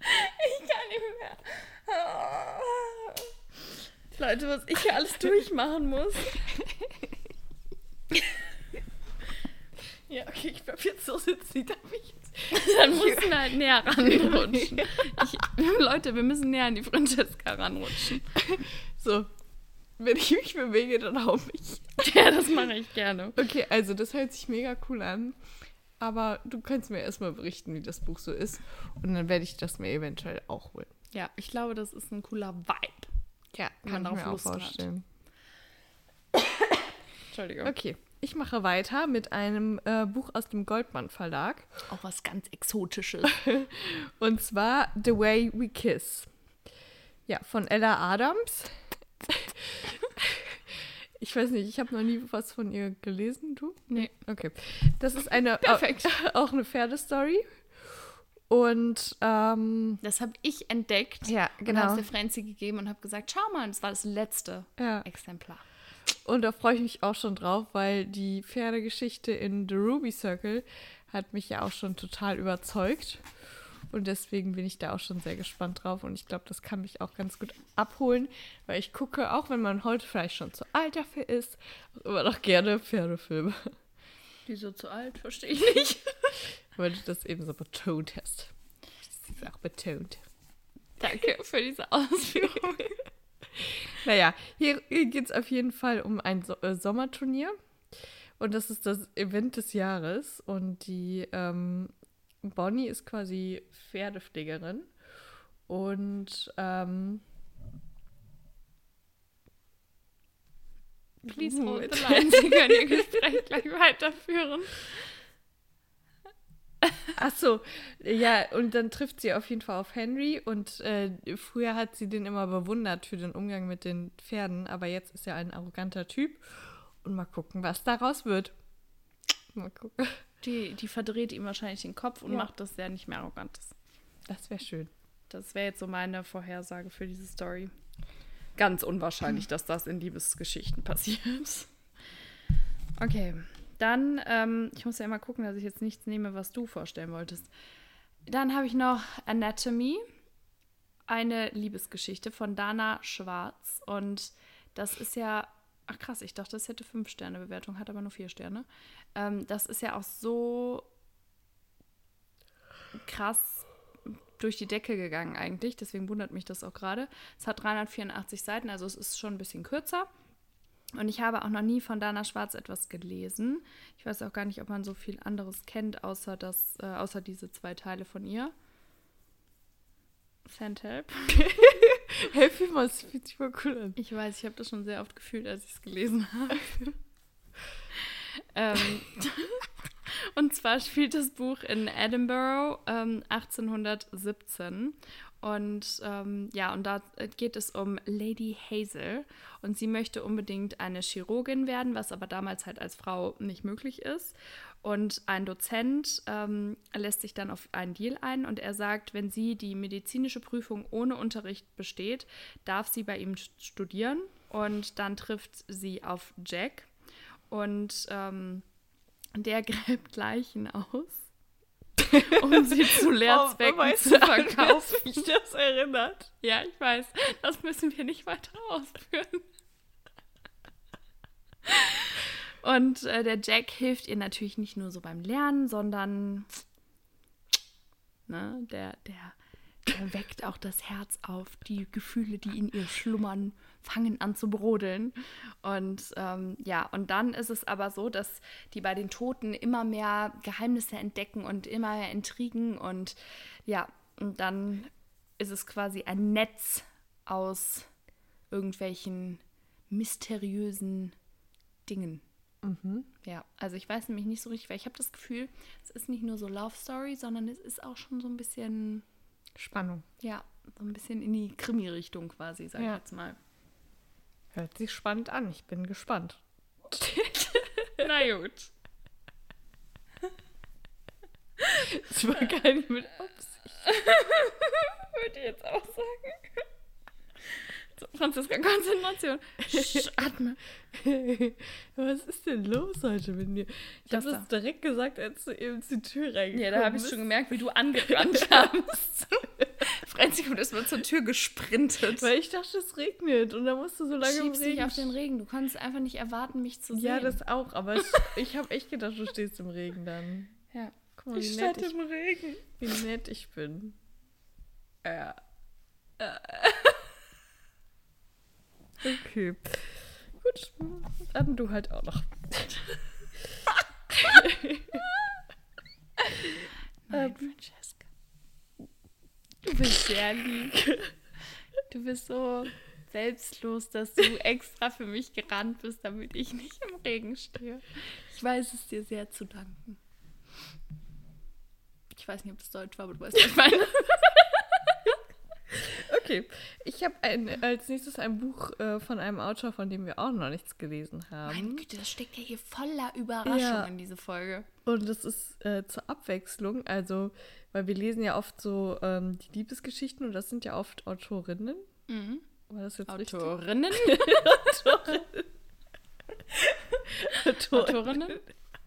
Ich kann nicht mehr. Leute, was ich hier alles durchmachen muss. Ja, okay, ich bleib jetzt so sitzen. Darf ich jetzt? Dann mussten wir halt näher ranrutschen. Ich, Leute, wir müssen näher an die Francesca ranrutschen. So. Wenn ich mich bewege, dann hau mich. Ja, das mache ich gerne. Okay, also das hört sich mega cool an. Aber du kannst mir erstmal berichten, wie das Buch so ist. Und dann werde ich das mir eventuell auch holen. Ja, ich glaube, das ist ein cooler Vibe. Ja, man kann ich darauf Lust hat. vorstellen. Entschuldigung. Okay, ich mache weiter mit einem äh, Buch aus dem Goldmann Verlag. Auch was ganz Exotisches. Und zwar The Way We Kiss. Ja, von Ella Adams. Ich weiß nicht, ich habe noch nie was von ihr gelesen, du? Nee. Okay. Das ist eine Perfekt. auch eine Pferdestory. Und ähm, Das habe ich entdeckt. ja, Und habe genau. es der Franzi gegeben und habe gesagt, schau mal, das war das letzte Ja. Exemplar. Und da freue ich mich auch schon drauf, weil die Pferdegeschichte in The Ruby Circle hat mich ja auch schon total überzeugt. Und deswegen bin ich da auch schon sehr gespannt drauf. Und ich glaube, das kann mich auch ganz gut abholen, weil ich gucke, auch wenn man heute vielleicht schon zu alt dafür ist, auch immer noch gerne Pferdefilme. Wieso zu alt? Verstehe ich nicht. weil du das eben so betont hast. Das ist auch betont. Danke für diese Ausführung. Naja, hier geht es auf jeden Fall um ein so äh, Sommerturnier. Und das ist das Event des Jahres. Und die ähm, Bonnie ist quasi Pferdepflegerin. Und ähm, Please hold the line. Sie können Ihr Gespräch gleich weiterführen. Ach so, ja, und dann trifft sie auf jeden Fall auf Henry und äh, früher hat sie den immer bewundert für den Umgang mit den Pferden, aber jetzt ist er ein arroganter Typ und mal gucken, was daraus wird. Mal gucken. Die, die verdreht ihm wahrscheinlich den Kopf und Ja. macht das sehr nicht mehr arrogantes. Das wäre schön. Das wäre jetzt so meine Vorhersage für diese Story. Ganz unwahrscheinlich, dass das in Liebesgeschichten passiert. Okay, dann, ähm, ich muss ja immer gucken, dass ich jetzt nichts nehme, was du vorstellen wolltest. Dann habe ich noch Anatomy, eine Liebesgeschichte von Dana Schwarz. Und das ist ja, ach krass, ich dachte, das hätte fünf Sterne Bewertung, hat aber nur vier Sterne. Ähm, das ist ja auch so krass durch die Decke gegangen eigentlich. Deswegen wundert mich das auch gerade. Es hat 384 Seiten, also es ist schon ein bisschen kürzer. Und ich habe auch noch nie von Dana Schwarz etwas gelesen. Ich weiß auch gar nicht, ob man so viel anderes kennt, außer, das, äh, außer diese zwei Teile von ihr. Sandhelp. Helf mir mal, das fühlt sich voll cool an. Ich weiß, ich habe das schon sehr oft gefühlt, als ich es gelesen habe. ähm, und zwar spielt das Buch in Edinburgh ähm, 1817. Und ähm, ja, und da geht es um Lady Hazel. Und sie möchte unbedingt eine Chirurgin werden, was aber damals halt als Frau nicht möglich ist. Und ein Dozent ähm, lässt sich dann auf einen Deal ein und er sagt, wenn sie die medizinische Prüfung ohne Unterricht besteht, darf sie bei ihm studieren. Und dann trifft sie auf Jack und ähm, der gräbt Leichen aus, um sie zu Lehrzwecken weißt zu an verkaufen. was mich das erinnert. Ja, ich weiß. Das müssen wir nicht weiter ausführen. Und äh, der Jack hilft ihr natürlich nicht nur so beim Lernen, sondern ne, der, der weckt auch das Herz auf. Die Gefühle, die in ihr schlummern, fangen an zu brodeln. Und ähm, ja, und dann ist es aber so, dass die bei den Toten immer mehr Geheimnisse entdecken und immer mehr Intrigen. Und ja, und dann ist es quasi ein Netz aus irgendwelchen mysteriösen Dingen. Ja, also ich weiß nämlich nicht so richtig, weil ich habe das Gefühl, es ist nicht nur so Love Story, sondern es ist auch schon so ein bisschen, Spannung. ja, so ein bisschen in die Krimi-Richtung quasi, sag ich Ja. jetzt mal. Hört sich spannend an. Ich bin gespannt. Na gut. Das war gar nicht mit Absicht. Würde ich jetzt auch sagen. So, Franziska, Konzentration. Sch, atme. Was ist denn los heute mit dir? Ich Das habe das da. direkt gesagt, als du eben zur Tür reingekommen Ja, da habe ich schon gemerkt, wie du angerannt kamst. Franzi kommt erstmal zur Tür gesprintet. Weil ich dachte, es regnet und da musst du so lange im Schiebst dich Regen auf den Regen. Du konntest einfach nicht erwarten, mich zu sehen. Ja, das auch, aber ich, ich habe echt gedacht, du stehst im Regen dann. Ja. Guck mal, wie Ich nett stand ich, im Regen. wie nett ich bin. Ja. Okay. Gut, dann du halt auch noch. Nein, Francesca. Du bist sehr lieb. Du bist so selbstlos, dass du extra für mich gerannt bist, damit ich nicht im Regen stehe. Ich weiß es dir sehr zu danken. Ich weiß nicht, ob das Deutsch war, aber du weißt, was ich meine. Okay, ich habe als nächstes ein Buch äh, von einem Autor, von dem wir auch noch nichts gelesen Meine haben. Güte, das steckt ja hier voller Überraschungen Ja. in diese Folge. Und das ist äh, zur Abwechslung, also, weil wir lesen ja oft so ähm, die Liebesgeschichten und das sind ja oft Autorinnen. Mhm. War das jetzt? Autorinnen. Autor Autorinnen.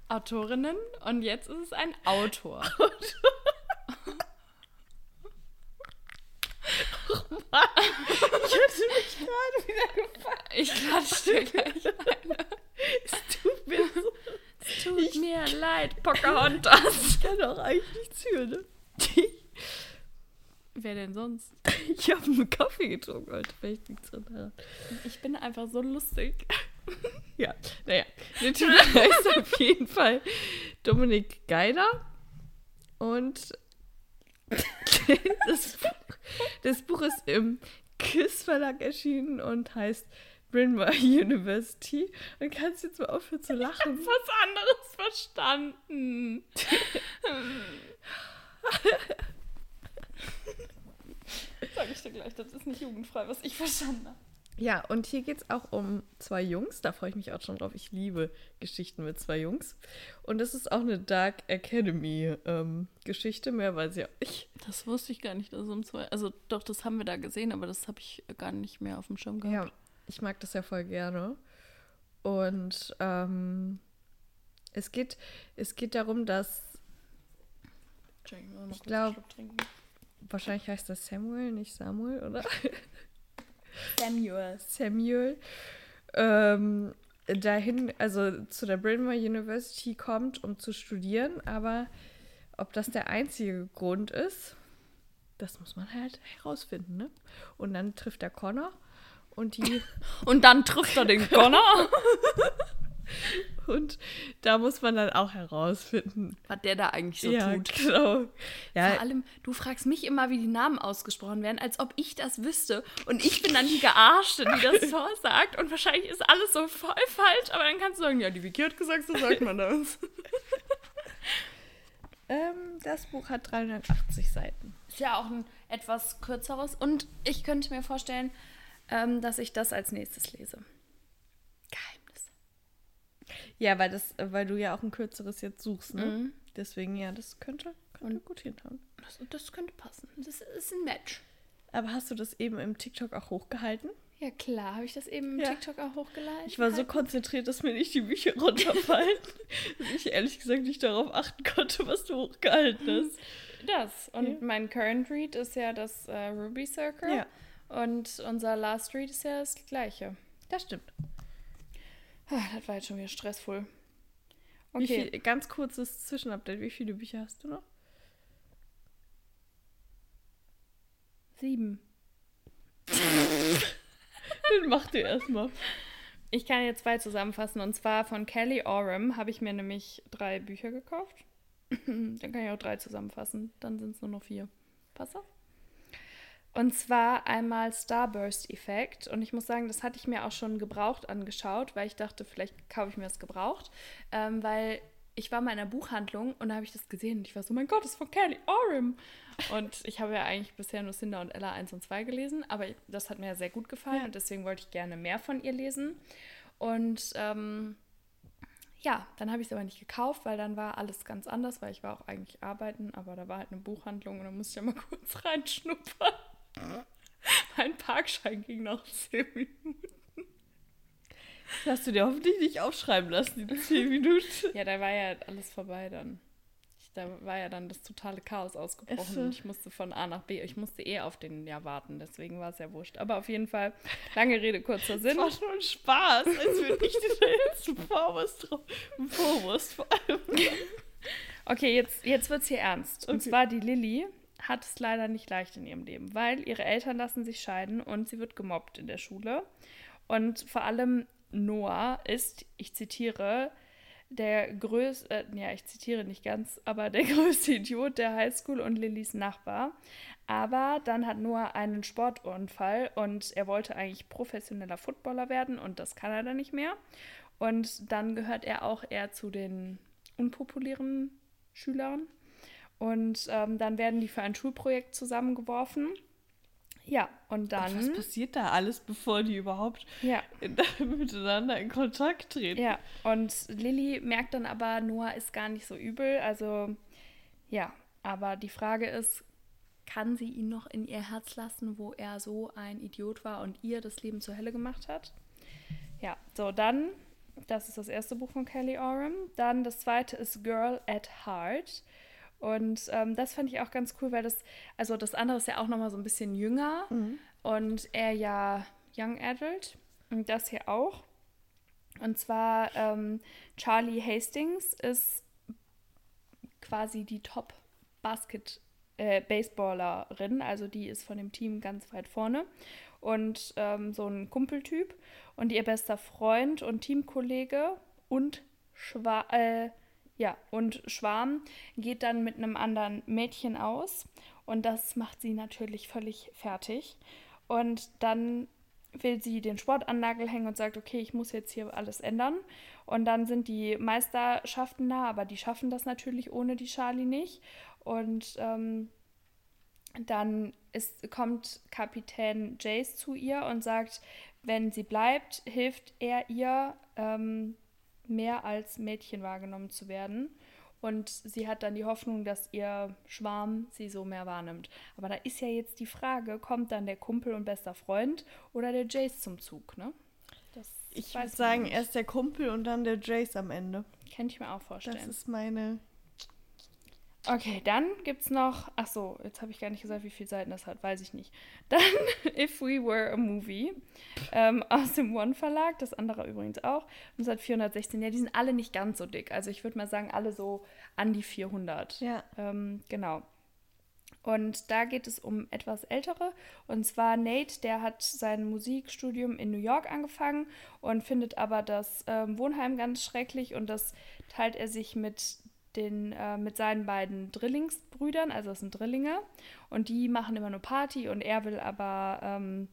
Autorinnen. Und jetzt ist es ein Autor. Ich hatte mich gerade wieder gefragt. Ich klatsche dir gleich. Es tut mir so. Es Tut Ich- mir leid, Pocahontas. Ich kann auch eigentlich nichts für, ne? Wer denn sonst? Ich habe einen Kaffee getrunken heute. Vielleicht liegt es daran. Ich bin einfach so lustig. Ja, naja. Der Typ heißt auf jeden Fall Dominik Geiler. Und das Buch, das Buch ist im KISS Verlag erschienen und heißt Bryn Mawr University. Und kannst jetzt mal aufhören zu lachen. Was anderes verstanden. Sag ich dir gleich, das ist nicht jugendfrei, was ich verstanden habe. Ja, und hier geht es auch um zwei Jungs. Da freue ich mich auch schon drauf. Ich liebe Geschichten mit zwei Jungs. Und das ist auch eine Dark Academy-Geschichte. Mehr weiß ich auch nicht. Das wusste ich gar nicht, dass es um zwei. Also doch, das haben wir da gesehen, aber das habe ich gar nicht mehr auf dem Schirm gehabt. Ja, ich mag das ja voll gerne. Und ähm, es, geht, es geht darum, dass ich muss noch Ich kurz glaub- einen Schluck trinken. wahrscheinlich heißt das Samuel, nicht Samuel, oder? Samuel. Samuel ähm, dahin, also zu der Bryn Mawr University kommt, um zu studieren, aber ob das der einzige Grund ist, das muss man halt herausfinden, ne? Und dann trifft er Connor und die Und dann trifft er den Connor. und da muss man dann auch herausfinden. Was der da eigentlich so ja, tut. genau. Vor Ja, allem, du fragst mich immer, wie die Namen ausgesprochen werden, als ob ich das wüsste. Und ich bin dann die Gearschte, die das vorsagt. Und wahrscheinlich ist alles so voll falsch, aber dann kannst du sagen, ja, die Vicky hat gesagt, so sagt man das. ähm, das Buch hat 380 Seiten. Ist ja auch ein etwas kürzeres. Und ich könnte mir vorstellen, ähm, dass ich das als nächstes lese. Ja, weil das, weil du ja auch ein kürzeres jetzt suchst, ne? Mhm. Deswegen, ja, das könnte, könnte gut hinhauen. Das, das könnte passen. Das ist ein Match. Aber hast du das eben im TikTok auch hochgehalten? Ja, klar. Habe ich das eben im Ja. TikTok auch hochgeladen? Ich war so konzentriert, dass mir nicht die Bücher runterfallen, dass ich ehrlich gesagt nicht darauf achten konnte, was du hochgehalten hast. Das. Und Ja. mein Current Read ist ja das äh, Ruby Circle. Ja. Und unser Last Read ist ja das gleiche. Das stimmt. Ah, das war jetzt schon wieder stressvoll. Okay. viel, ganz kurzes Zwischenupdate. Wie viele Bücher hast du noch? Sieben. Den mach dir erstmal. Ich kann jetzt zwei zusammenfassen. Und zwar von Kelly Oram habe ich mir nämlich drei Bücher gekauft. Dann kann ich auch drei zusammenfassen. Dann sind es nur noch vier. Passt auf? Und zwar einmal Starburst-Effekt. Und ich muss sagen, das hatte ich mir auch schon gebraucht angeschaut, weil ich dachte, vielleicht kaufe ich mir das gebraucht. Ähm, weil ich war mal in einer Buchhandlung und da habe ich das gesehen und ich war so, mein Gott, das ist von Kelly Oram. Und ich habe ja eigentlich bisher nur Cinder und Ella 1 und 2 gelesen, aber das hat mir sehr gut gefallen Ja. und deswegen wollte ich gerne mehr von ihr lesen. Und ähm, ja, dann habe ich es aber nicht gekauft, weil dann war alles ganz anders, weil ich war auch eigentlich arbeiten, aber da war halt eine Buchhandlung und da musste ich ja mal kurz reinschnuppern. Mein Parkschein ging nach 10 Minuten. Das hast du dir hoffentlich nicht aufschreiben lassen, die 10 Minuten. Ja, da war ja alles vorbei dann. Ich, da war ja dann das totale Chaos ausgebrochen ich musste von A nach B. Ich musste eh auf den ja warten, deswegen war es ja wurscht. Aber auf jeden Fall, lange Rede, kurzer Das Sinn. war schon ein Spaß, als würde ich dir da jetzt einen Vorwurf drauf. Vorwurf vor allem. Okay, jetzt, jetzt wird es hier ernst. Und Okay. zwar die Lilly hat es leider nicht leicht in ihrem Leben, weil ihre Eltern lassen sich scheiden und sie wird gemobbt in der Schule. Und vor allem Noah ist, ich zitiere, der größte, äh, ja, ich zitiere nicht ganz, aber der größte Idiot der Highschool und Lillys Nachbar. Aber dann hat Noah einen Sportunfall und er wollte eigentlich professioneller Footballer werden und das kann er dann nicht mehr. Und dann gehört er auch eher zu den unpopulären Schülern. Und ähm, dann werden die für ein Schulprojekt zusammengeworfen. Ja, und Was dann. passiert da alles, bevor die überhaupt Ja, in, miteinander in Kontakt treten? ja. Und Lilly merkt dann aber, Noah ist gar nicht so übel. Also, ja. Aber die Frage ist, kann sie ihn noch in ihr Herz lassen, wo er so ein Idiot war und ihr das Leben zur Hölle gemacht hat? Ja, so dann, das ist das erste Buch von Kelly Oram. Dann das zweite ist Girl at Heart. Und ähm, das fand ich auch ganz cool, weil das, also das andere ist ja auch nochmal so ein bisschen jünger und er ja Young Adult und das hier auch. Und zwar ähm, Charlie Hastings ist quasi die Top-Basket- äh, Baseballerin, also die ist von dem Team ganz weit vorne und ähm, so ein Kumpeltyp und ihr bester Freund und Teamkollege und Schwa äh, ja und Schwarm geht dann mit einem anderen Mädchen aus und das macht sie natürlich völlig fertig und dann will sie den Sport an Nagel hängen und sagt, okay, ich muss jetzt hier alles ändern. Und dann sind die Meisterschaften da, aber die schaffen das natürlich ohne die Charlie nicht. Und ähm, dann ist, kommt Kapitän Jace zu ihr und sagt, wenn sie bleibt, hilft er ihr, ähm, mehr als Mädchen wahrgenommen zu werden. Und sie hat dann die Hoffnung, dass ihr Schwarm sie so mehr wahrnimmt. Aber da ist ja jetzt die Frage, kommt dann der Kumpel und bester Freund oder der Jace zum Zug, ne? Das ich würde sagen, nicht. erst der Kumpel und dann der Jace am Ende. Könnte ich mir auch vorstellen. Das ist meine Okay, dann gibt es noch, ach so, jetzt habe ich gar nicht gesagt, wie viele Seiten das hat, weiß ich nicht. Dann If We Were a Movie ähm, aus dem One Verlag, das andere übrigens auch. Und es hat 416, ja, die sind alle nicht ganz so dick. Also ich würde mal sagen, alle so an die 400. Ja. Ähm, genau. Und da geht es um etwas ältere. Und zwar Nate, der hat sein Musikstudium in New York angefangen und findet aber das ähm, Wohnheim ganz schrecklich und das teilt er sich mit den, äh, mit seinen beiden Drillingsbrüdern, also das sind Drillinge, und die machen immer nur Party und er will aber ähm,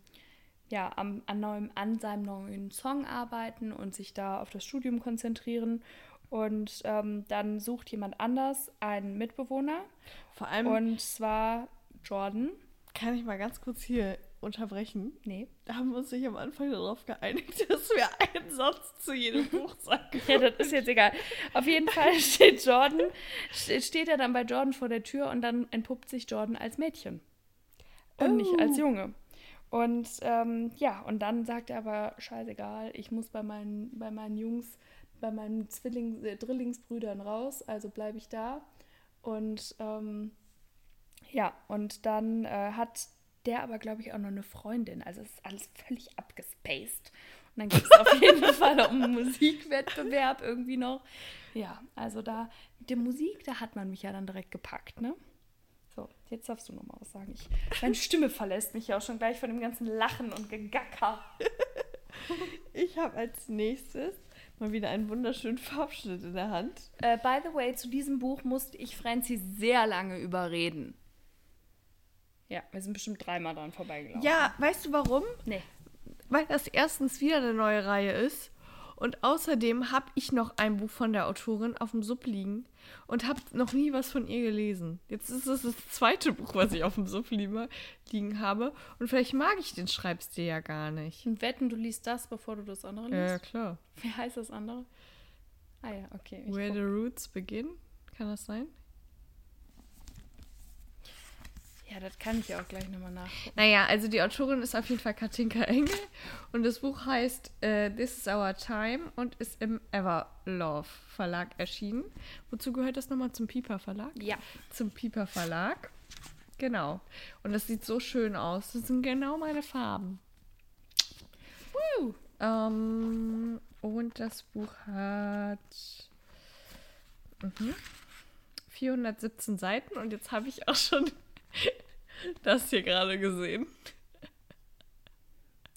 ja, am, an, neuem, an seinem neuen Song arbeiten und sich da auf das Studium konzentrieren. Und ähm, dann sucht jemand anders einen Mitbewohner. Vor allem. Und zwar Jordan. Kann ich mal ganz kurz hier unterbrechen? Nee. Da haben wir uns nicht am Anfang darauf geeinigt, dass wir einen Satz zu jedem Buch sagen. ja, das ist jetzt egal. Auf jeden Fall steht Jordan, steht er dann bei Jordan vor der Tür und dann entpuppt sich Jordan als Mädchen. Und oh. nicht als Junge. Und ähm, ja, und dann sagt er aber, scheißegal, ich muss bei meinen, bei meinen Jungs, bei meinen Zwilling, äh, Drillingsbrüdern raus, also bleibe ich da. Und ähm, ja, und dann äh, hat der aber, glaube ich, auch noch eine Freundin. Also es ist alles völlig abgespaced. Und dann geht es auf jeden Fall um einen Musikwettbewerb irgendwie noch. Ja, also da mit der Musik, da hat man mich ja dann direkt gepackt, ne? So, jetzt darfst du noch mal was sagen. Ich, meine Stimme verlässt mich ja auch schon gleich von dem ganzen Lachen und Gegacker. ich habe als nächstes mal wieder einen wunderschönen Farbschnitt in der Hand. Uh, by the way, zu diesem Buch musste ich Franzi sehr lange überreden. Ja, wir sind bestimmt dreimal dran vorbeigelaufen. Ja, weißt du warum? Nee. Weil das erstens wieder eine neue Reihe ist. Und außerdem habe ich noch ein Buch von der Autorin auf dem Sub liegen und habe noch nie was von ihr gelesen. Jetzt ist es das zweite Buch, was ich auf dem Sub liegen habe. Und vielleicht mag ich den Schreibstil ja gar nicht. Und wetten, du liest das, bevor du das andere liest? Ja, klar. Wie heißt das andere? Ah ja, okay. Where guck. the Roots Begin? Kann das sein? Ja, das kann ich ja auch gleich nochmal nachgucken. Naja, also die Autorin ist auf jeden Fall Katinka Engel und das Buch heißt uh, This is Our Time und ist im Everlove Verlag erschienen. Wozu gehört das nochmal zum Piper Verlag? Ja. Zum Piper Verlag. Genau. Und das sieht so schön aus. Das sind genau meine Farben. Woo. Ähm, und das Buch hat mhm, 417 Seiten und jetzt habe ich auch schon das hier gerade gesehen.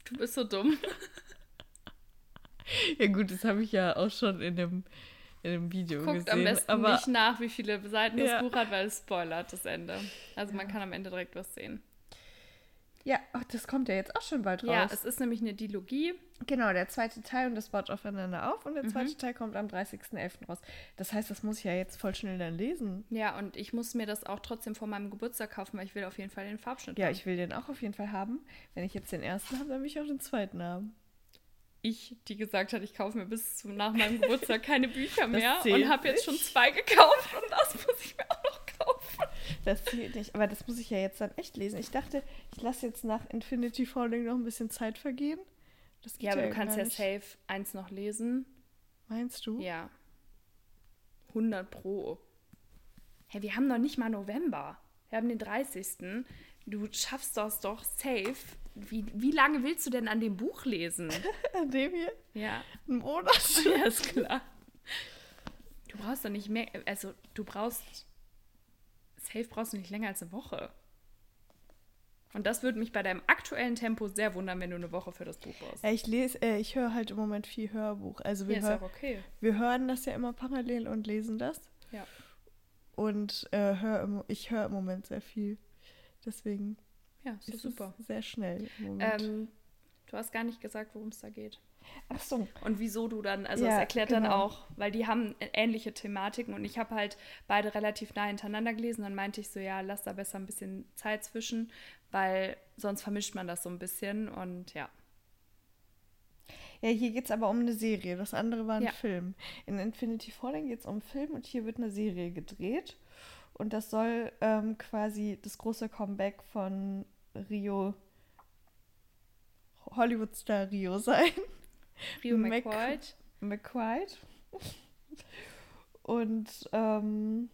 Du bist so dumm. Ja gut, das habe ich ja auch schon in dem, in dem Video Guckt gesehen. am besten aber, nicht nach, wie viele Seiten das ja. Buch hat, weil es spoilert das Ende. Also man kann am Ende direkt was sehen. Ja, ach, das kommt ja jetzt auch schon bald raus. Ja, es ist nämlich eine Dilogie. Genau, der zweite Teil und das baut aufeinander auf und der mhm. zweite Teil kommt am 30.11. raus. Das heißt, das muss ich ja jetzt voll schnell dann lesen. Ja, und ich muss mir das auch trotzdem vor meinem Geburtstag kaufen, weil ich will auf jeden Fall den Farbschnitt ja, haben. Ja, ich will den auch auf jeden Fall haben. Wenn ich jetzt den ersten habe, dann will ich auch den zweiten haben. Ich, die gesagt hat, ich kaufe mir bis zum, nach meinem Geburtstag keine Bücher mehr und habe jetzt schon zwei gekauft und das muss ich mir auch noch. Das zählt nicht. Aber das muss ich ja jetzt dann echt lesen. Ich dachte, ich lasse jetzt nach Infinity Falling noch ein bisschen Zeit vergehen. ja, aber ja du kannst ja safe eins noch lesen. Meinst du? Ja. 100 pro. Hey, wir haben noch nicht mal November. Wir haben den 30. du schaffst das doch safe. Wie, wie lange willst du denn an dem Buch lesen? An dem hier? Ja, Ein Monat. ja ist klar. Du brauchst doch nicht mehr, also du brauchst, safe brauchst du nicht länger als eine Woche. Und das würde mich bei deinem aktuellen Tempo sehr wundern, wenn du eine Woche für das Buch brauchst. Ich lese, äh, ich höre halt im Moment viel Hörbuch. Also wir, Ja, ist hör, auch okay. wir hören das ja immer parallel und lesen das. Ja. Und äh, hör im, ich höre im Moment sehr viel. Deswegen Ja, ist, ist super. es sehr schnell. Ähm, du hast gar nicht gesagt, worum es da geht. Ach so. Und wieso du dann, also Ja, das erklärt dann genau. auch, weil die haben ähnliche Thematiken und ich habe halt beide relativ nah hintereinander gelesen. Dann meinte ich so, ja, lass da besser ein bisschen Zeit zwischen, weil sonst vermischt man das so ein bisschen und ja. Ja, hier geht es aber um eine Serie. Das andere war ein Ja. Film. In Infinity Falling geht es um einen Film und hier wird eine Serie gedreht. Und das soll ähm, quasi das große Comeback von Rio, Hollywood-Star Rio sein. Rio McCoy. McQuaid. Und ähm,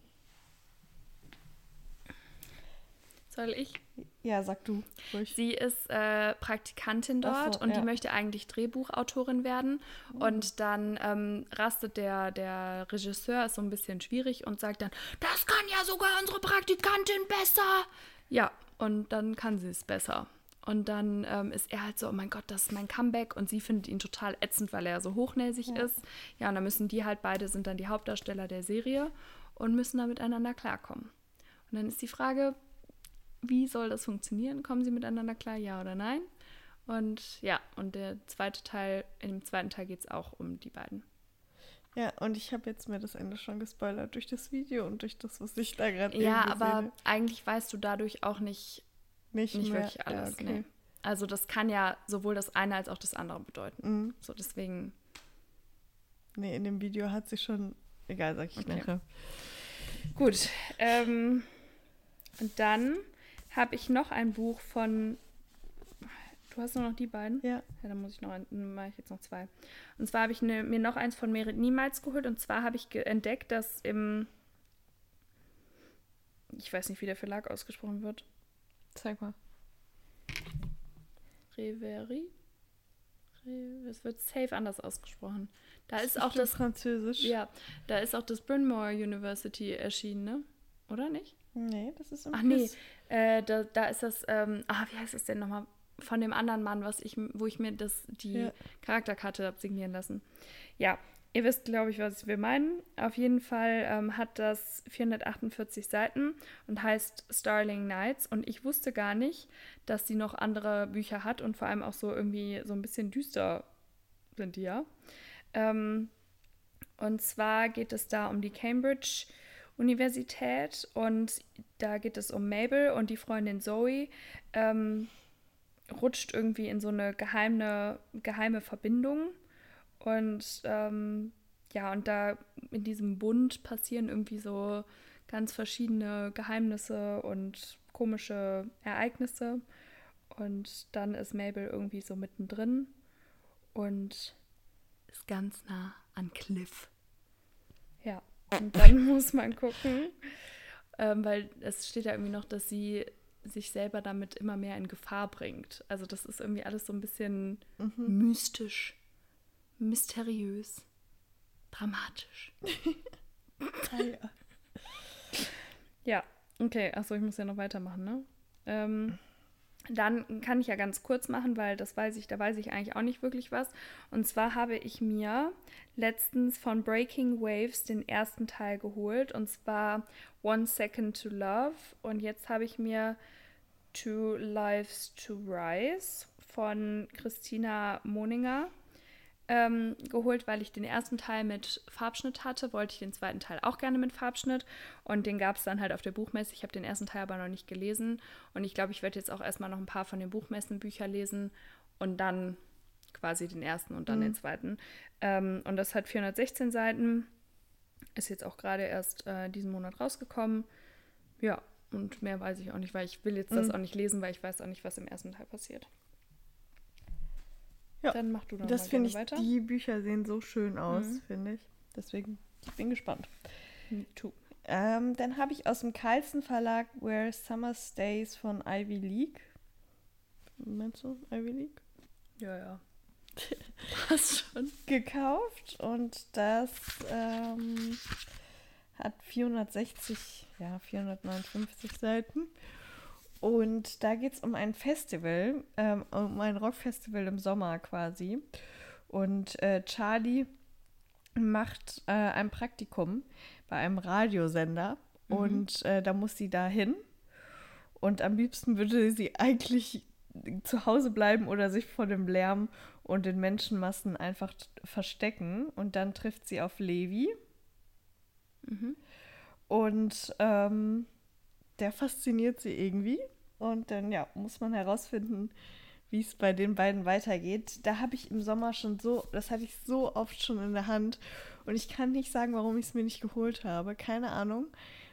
Soll ich? ja, sag du ruhig. Sie ist äh, Praktikantin Ach so, dort und ja. die möchte eigentlich Drehbuchautorin werden. Und dann ähm, rastet der, der Regisseur, ist so ein bisschen schwierig und sagt dann, das kann ja sogar unsere Praktikantin besser. Ja, und dann kann sie es besser. Und dann ähm, ist er halt so, oh mein Gott, das ist mein Comeback. Und sie findet ihn total ätzend, weil er so hochnäsig ist. Ja, und dann müssen die halt beide, sind dann die Hauptdarsteller der Serie und müssen da miteinander klarkommen. Und dann ist die Frage, wie soll das funktionieren? Kommen sie miteinander klar, ja oder nein? Und ja, und der zweite Teil, in dem zweiten Teil geht es auch um die beiden. Ja, und ich habe jetzt mir das Ende schon gespoilert durch das Video und durch das, was ich da gerade Ja, aber eigentlich weißt du dadurch auch nicht, nicht, nicht mehr. wirklich alles. Ja, okay. nee. Also das kann ja sowohl das eine als auch das andere bedeuten. Mhm. So, deswegen, Nee, in dem Video hat sie schon. Egal, sag ich Okay. nachher. Gut. Ähm, und dann habe ich noch ein Buch von. Du hast nur noch die beiden? Ja. Ja, dann muss ich noch, ein- mache ich jetzt noch zwei. Und zwar habe ich ne, mir noch eins von Merit niemals geholt. Und zwar habe ich entdeckt, dass im, ich weiß nicht, wie der Verlag ausgesprochen wird. Zeig mal. Reverie? Re es wird safe anders ausgesprochen. Da ist auch Bestimmt das, Französisch. ja, da ist auch das Bryn Mawr University erschienen, ne? Oder nicht? Nee, das ist im Ach nee, äh, da, da ist das, ähm, ah, wie heißt das denn nochmal? Von dem anderen Mann, was ich, wo ich mir das, die Ja. Charakterkarte habe signieren lassen. Ja, ihr wisst, glaube ich, was wir meinen. Auf jeden Fall ähm, hat das 448 Seiten und heißt Starling Nights. Und ich wusste gar nicht, dass sie noch andere Bücher hat und vor allem auch so irgendwie so ein bisschen düster sind die ja. Ähm, und zwar geht es da um die Cambridge Universität und da geht es um Mabel und die Freundin Zoe ähm, rutscht irgendwie in so eine geheime, geheime Verbindung. Und ähm, ja, und da in diesem Bund passieren irgendwie so ganz verschiedene Geheimnisse und komische Ereignisse. Und dann ist Mabel irgendwie so mittendrin und ist ganz nah an Cliff. Ja, und dann muss man gucken, ähm, weil es steht ja irgendwie noch, dass sie sich selber damit immer mehr in Gefahr bringt. Also das ist irgendwie alles so ein bisschen mystisch, mysteriös, dramatisch. Ah, ja. Ja, okay. Achso, ich muss ja noch weitermachen, ne? Ähm, dann kann ich ja ganz kurz machen, weil das weiß ich, da weiß ich eigentlich auch nicht wirklich was. Und zwar habe ich mir letztens von Breaking Waves den ersten Teil geholt und zwar One Second to Love. Und jetzt habe ich mir Two Lives to Rise von Christina Moninger ähm, geholt, weil ich den ersten Teil mit Farbschnitt hatte, wollte ich den zweiten Teil auch gerne mit Farbschnitt und den gab es dann halt auf der Buchmesse. Ich habe den ersten Teil aber noch nicht gelesen und ich glaube, ich werde jetzt auch erstmal noch ein paar von den Buchmessenbüchern lesen und dann quasi den ersten und dann den zweiten. Ähm, und das hat 416 Seiten, ist jetzt auch gerade erst äh, diesen Monat rausgekommen. Ja, und mehr weiß ich auch nicht, weil ich will jetzt das Mhm. auch nicht lesen, weil ich weiß auch nicht, was im ersten Teil passiert. Ja, Dann mach du doch Das mal ich, weiter. die Bücher sehen so schön aus, Mhm. finde ich. Deswegen, ich bin gespannt. Me too. Ähm, dann habe ich aus dem Carlsen Verlag Where Summer Stays von Ivy League. Meinst du Ivy League? Ja, ja. Passt schon. Gekauft und das ähm, hat 460, ja, 459 Seiten. Und da geht es um ein Festival, ähm, um ein Rockfestival im Sommer quasi. Und äh, Charlie macht äh, ein Praktikum bei einem Radiosender mhm. und äh, da muss sie da hin. Und am liebsten würde sie eigentlich zu Hause bleiben oder sich vor dem Lärm und den Menschenmassen einfach verstecken. Und dann trifft sie auf Levi. Mhm. Und ähm, der fasziniert sie irgendwie. Und dann, ja, muss man herausfinden, wie es bei den beiden weitergeht. Da habe ich im Sommer schon so, das hatte ich so oft schon in der Hand. Und ich kann nicht sagen, warum ich es mir nicht geholt habe. Keine Ahnung.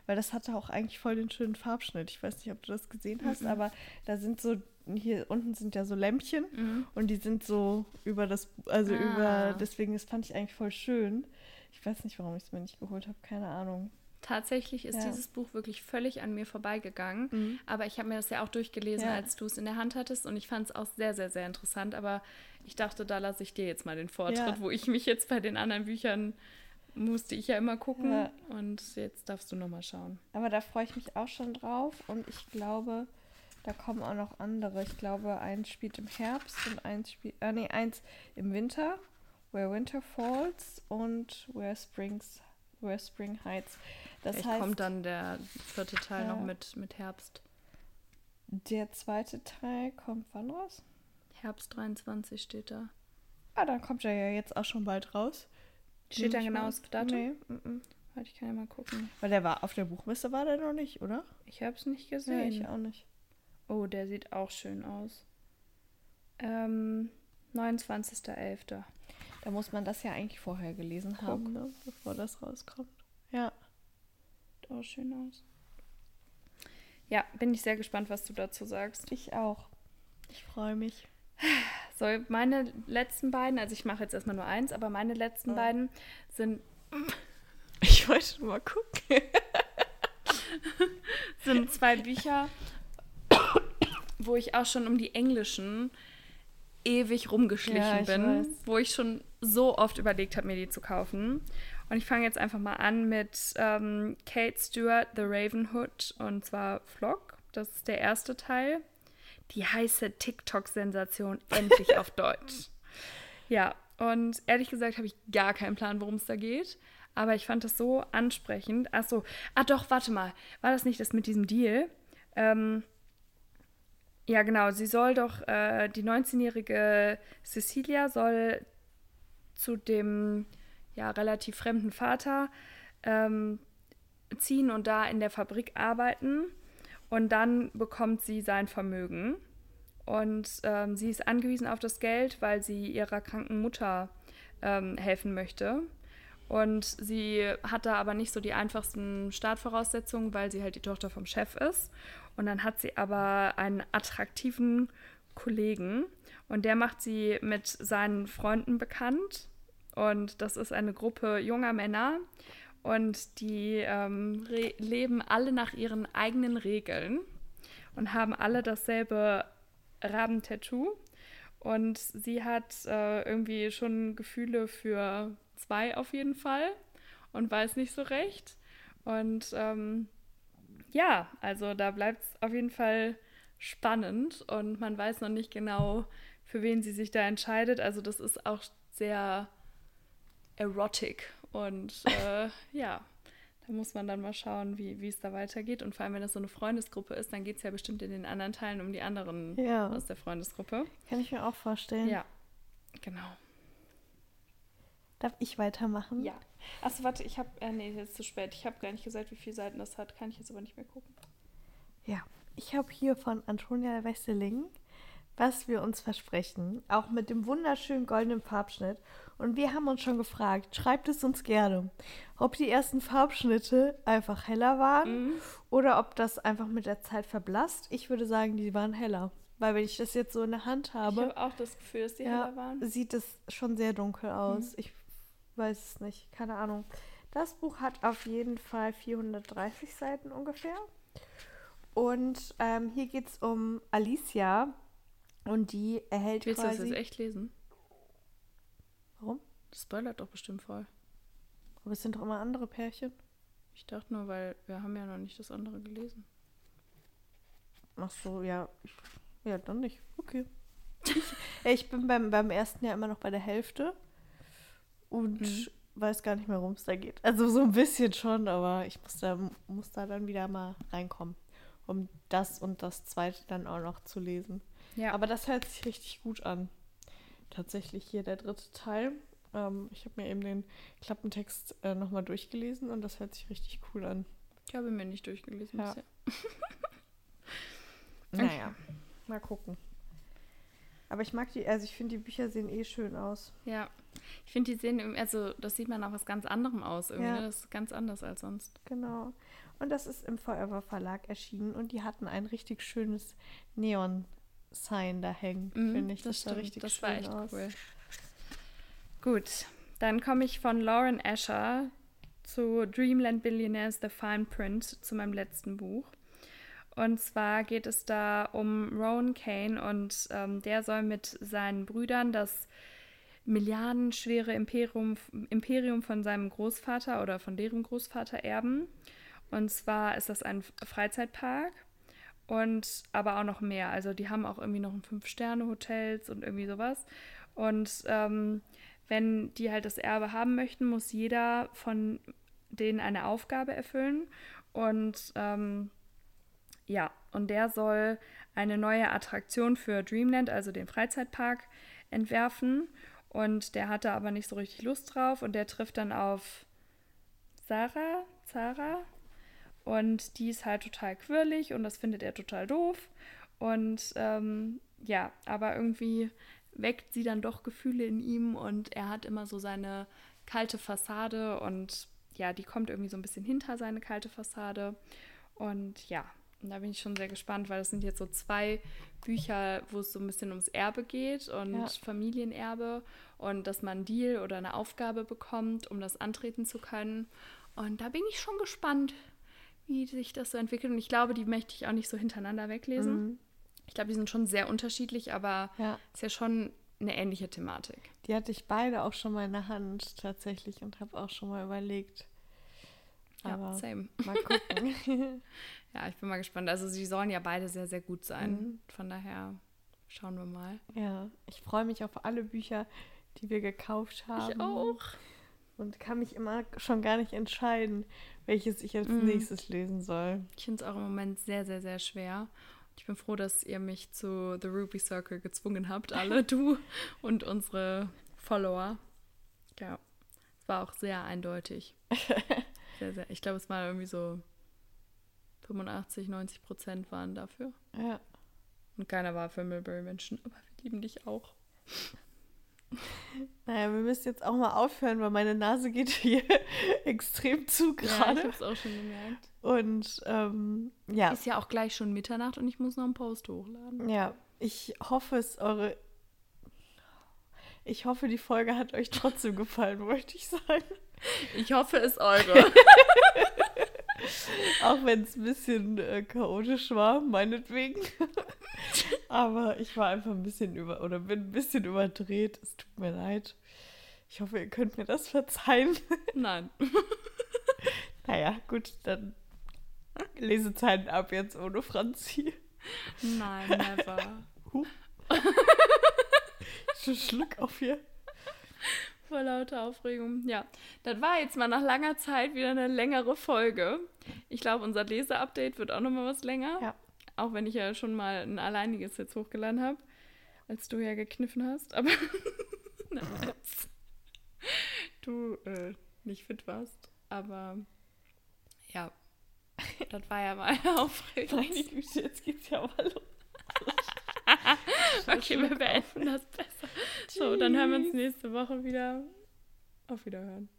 Weil das hatte auch eigentlich voll den schönen Farbschnitt. Ich weiß nicht, ob du das gesehen hast, mhm. aber da sind so, hier unten sind ja so Lämpchen mhm. und die sind so über das, also ah. über, deswegen, das fand ich eigentlich voll schön. Ich weiß nicht, warum ich es mir nicht geholt habe. Keine Ahnung. Tatsächlich ist ja. dieses Buch wirklich völlig an mir vorbeigegangen. Mhm. Aber ich habe mir das ja auch durchgelesen, ja. als du es in der Hand hattest. Und ich fand es auch sehr, sehr, sehr interessant. Aber ich dachte, da lasse ich dir jetzt mal den Vortritt, ja. wo ich mich jetzt bei den anderen Büchern musste ich ja immer gucken. Und jetzt darfst du nochmal schauen. Aber da freue ich mich auch schon drauf. Und ich glaube, da kommen auch noch andere. Ich glaube, eins spielt im Herbst und eins spielt, äh, nee, eins im Winter. Where Winter Falls und Where Springs, Spring Heights. Das Vielleicht heißt, kommt dann der vierte Teil ja, noch mit, mit Herbst. Der zweite Teil kommt wann raus? Herbst 23 steht da. Ah, dann kommt er ja jetzt auch schon bald raus. Steht da genau das Datum? Nee. M -m. Warte, ich kann ja mal gucken. Weil der war auf der Buchmesse war der noch nicht, oder? Ich habe es nicht gesehen. Ja, ich auch nicht. Oh, der sieht auch schön aus. Ähm, 29.11. Da muss man das ja eigentlich vorher gelesen Guck. haben, ne? bevor das rauskommt. Ja auch schön aus. Ja, bin ich sehr gespannt, was du dazu sagst. Ich auch. Ich freue mich. So, meine letzten beiden, also ich mache jetzt erstmal nur eins, aber meine letzten oh. beiden sind. Ich wollte mal gucken. sind zwei Bücher, wo ich auch schon um die englischen ewig rumgeschlichen ja, bin, weiß. wo ich schon so oft überlegt habe, mir die zu kaufen. Und ich fange jetzt einfach mal an mit ähm, Kate Stewart, The Raven Hood, und zwar Vlog. Das ist der erste Teil. Die heiße TikTok-Sensation endlich auf Deutsch. Ja, und ehrlich gesagt habe ich gar keinen Plan, worum es da geht. Aber ich fand das so ansprechend. Achso, ah doch, warte mal. War das nicht das mit diesem Deal? Ähm, ja, genau. Sie soll doch, äh, die 19-jährige Cecilia soll zu dem ja, relativ fremden Vater ähm, ziehen und da in der Fabrik arbeiten. Und dann bekommt sie sein Vermögen. Und ähm, sie ist angewiesen auf das Geld, weil sie ihrer kranken Mutter ähm, helfen möchte. Und sie hat da aber nicht so die einfachsten Startvoraussetzungen, weil sie halt die Tochter vom Chef ist. Und dann hat sie aber einen attraktiven Kollegen und der macht sie mit seinen Freunden bekannt und das ist eine Gruppe junger Männer und die ähm, leben alle nach ihren eigenen Regeln und haben alle dasselbe Rabentattoo. Und sie hat äh, irgendwie schon Gefühle für zwei auf jeden Fall und weiß nicht so recht. Und ähm, ja, also da bleibt es auf jeden Fall spannend und man weiß noch nicht genau, für wen sie sich da entscheidet. Also das ist auch sehr erotic. Und äh, ja, da muss man dann mal schauen, wie es da weitergeht. Und vor allem, wenn das so eine Freundesgruppe ist, dann geht es ja bestimmt in den anderen Teilen um die anderen ja. aus der Freundesgruppe. Kann ich mir auch vorstellen. Ja, genau. Darf ich weitermachen? Ja. Achso, warte, ich habe, äh, nee, jetzt ist zu spät. Ich habe gar nicht gesagt, wie viele Seiten das hat. Kann ich jetzt aber nicht mehr gucken. Ja, ich habe hier von Antonia Wesseling was wir uns versprechen, auch mit dem wunderschönen goldenen Farbschnitt. Und wir haben uns schon gefragt, schreibt es uns gerne, ob die ersten Farbschnitte einfach heller waren mhm. oder ob das einfach mit der Zeit verblasst. Ich würde sagen, die waren heller. Weil wenn ich das jetzt so in der Hand habe. Ich habe auch das Gefühl, dass die ja, heller waren. Sieht es schon sehr dunkel aus. Mhm. Ich weiß es nicht, keine Ahnung. Das Buch hat auf jeden Fall 430 Seiten ungefähr. Und ähm, hier geht es um Alicia. Und die erhält Willst quasi... du das jetzt echt lesen? Warum? Das spoilert doch bestimmt voll. Aber es sind doch immer andere Pärchen. Ich dachte nur, weil wir haben ja noch nicht das andere gelesen. Ach so, ja. Ja, dann nicht. Okay. Ich, ich bin beim, beim ersten Jahr immer noch bei der Hälfte. Und Mhm. weiß gar nicht mehr, worum es da geht. Also so ein bisschen schon, aber ich muss da, muss da dann wieder mal reinkommen, um das und das zweite dann auch noch zu lesen. Ja, Aber das hört sich richtig gut an. Tatsächlich hier der dritte Teil. Ähm, ich habe mir eben den Klappentext äh, nochmal durchgelesen und das hört sich richtig cool an. ich habe mir nicht durchgelesen Ja. bisher. Naja, mal gucken. Aber ich mag die, also ich finde, die Bücher sehen eh schön aus. Ja. Ich finde, die sehen, also das sieht man auch was ganz anderem aus irgendwie. Ja. Ne? Das ist ganz anders als sonst. Genau. Und das ist im Forever Verlag erschienen und die hatten ein richtig schönes Neon-Sign da hängen, Mhm, finde ich. das sah stimmt. richtig das war echt aus. cool. Gut, dann komme ich von Lauren Asher zu Dreamland Billionaires The Fine Print zu meinem letzten Buch. Und zwar geht es da um Rowan Kane und ähm, der soll mit seinen Brüdern das milliardenschwere Imperium, Imperium von seinem Großvater oder von deren Großvater erben. Und zwar ist das ein Freizeitpark und aber auch noch mehr. Also die haben auch irgendwie noch ein Fünf-Sterne-Hotels und irgendwie sowas. Und ähm, wenn die halt das Erbe haben möchten, muss jeder von denen eine Aufgabe erfüllen. Und ähm, ja, und der soll eine neue Attraktion für Dreamland, also den Freizeitpark, entwerfen. Und der hatte aber nicht so richtig Lust drauf und der trifft dann auf Sarah, Sarah. Und die ist halt total quirlig und das findet er total doof. Und ähm, ja, aber irgendwie weckt sie dann doch Gefühle in ihm und er hat immer so seine kalte Fassade und ja, die kommt irgendwie so ein bisschen hinter seine kalte Fassade. Und ja, und da bin ich schon sehr gespannt, weil das sind jetzt so zwei Bücher, wo es so ein bisschen ums Erbe geht und Ja. Familienerbe und dass man einen Deal oder eine Aufgabe bekommt, um das antreten zu können. Und da bin ich schon gespannt, wie sich das so entwickelt. Und ich glaube, die möchte ich auch nicht so hintereinander weglesen. Mhm. Ich glaube, die sind schon sehr unterschiedlich, aber Ja, ist ja schon eine ähnliche Thematik. die hatte ich beide auch schon mal in der Hand tatsächlich und habe auch schon mal überlegt. Ja, Aber same. mal gucken. Ja, ich bin mal gespannt. Also sie sollen ja beide sehr, sehr gut sein. Mhm. Von daher schauen wir mal. ja, ich freue mich auf alle Bücher, die wir gekauft haben. Ich auch. Und kann mich immer schon gar nicht entscheiden, welches ich als Mhm. nächstes lesen soll. Ich finde es auch im Moment sehr, sehr, sehr schwer. Ich bin froh, dass ihr mich zu The Ruby Circle gezwungen habt, alle, du und unsere Follower. Ja, es war auch sehr eindeutig. Sehr, sehr. Ich glaube, es waren irgendwie so 85, 90 Prozent waren dafür. Ja. Und keiner war für Mulberry Menschen, aber wir lieben dich auch. Naja, wir müssen jetzt auch mal aufhören, weil meine Nase geht hier extrem zu Ja, ich gerade. habe es auch schon gemerkt. und ähm, ja, Ist ja auch gleich schon Mitternacht und ich muss noch einen Post hochladen. ja, ich hoffe, es eure. Ich hoffe, die Folge hat euch trotzdem gefallen, möchte ich sagen. Ich hoffe, es eure. Auch wenn es ein bisschen äh, chaotisch war, meinetwegen. Aber ich war einfach ein bisschen über oder bin ein bisschen überdreht. Es tut mir leid. Ich hoffe, ihr könnt mir das verzeihen. Nein. Naja, gut, dann Lesezeiten ab jetzt ohne Franzi. Nein, never. Schon Schluck auf hier. Vor lauter Aufregung. Ja, das war jetzt mal nach langer Zeit wieder eine längere Folge. Ich glaube, unser Leseupdate wird auch noch mal was länger. Ja. Auch wenn ich ja schon mal ein alleiniges jetzt hochgeladen habe, als du ja gekniffen hast. Aber als du äh, nicht fit warst. Aber ja, das war ja mal aufregend. Meine Güte, jetzt geht's ja mal los. Okay, wir beenden das besser. So, dann hören wir uns nächste Woche wieder. Auf Wiederhören.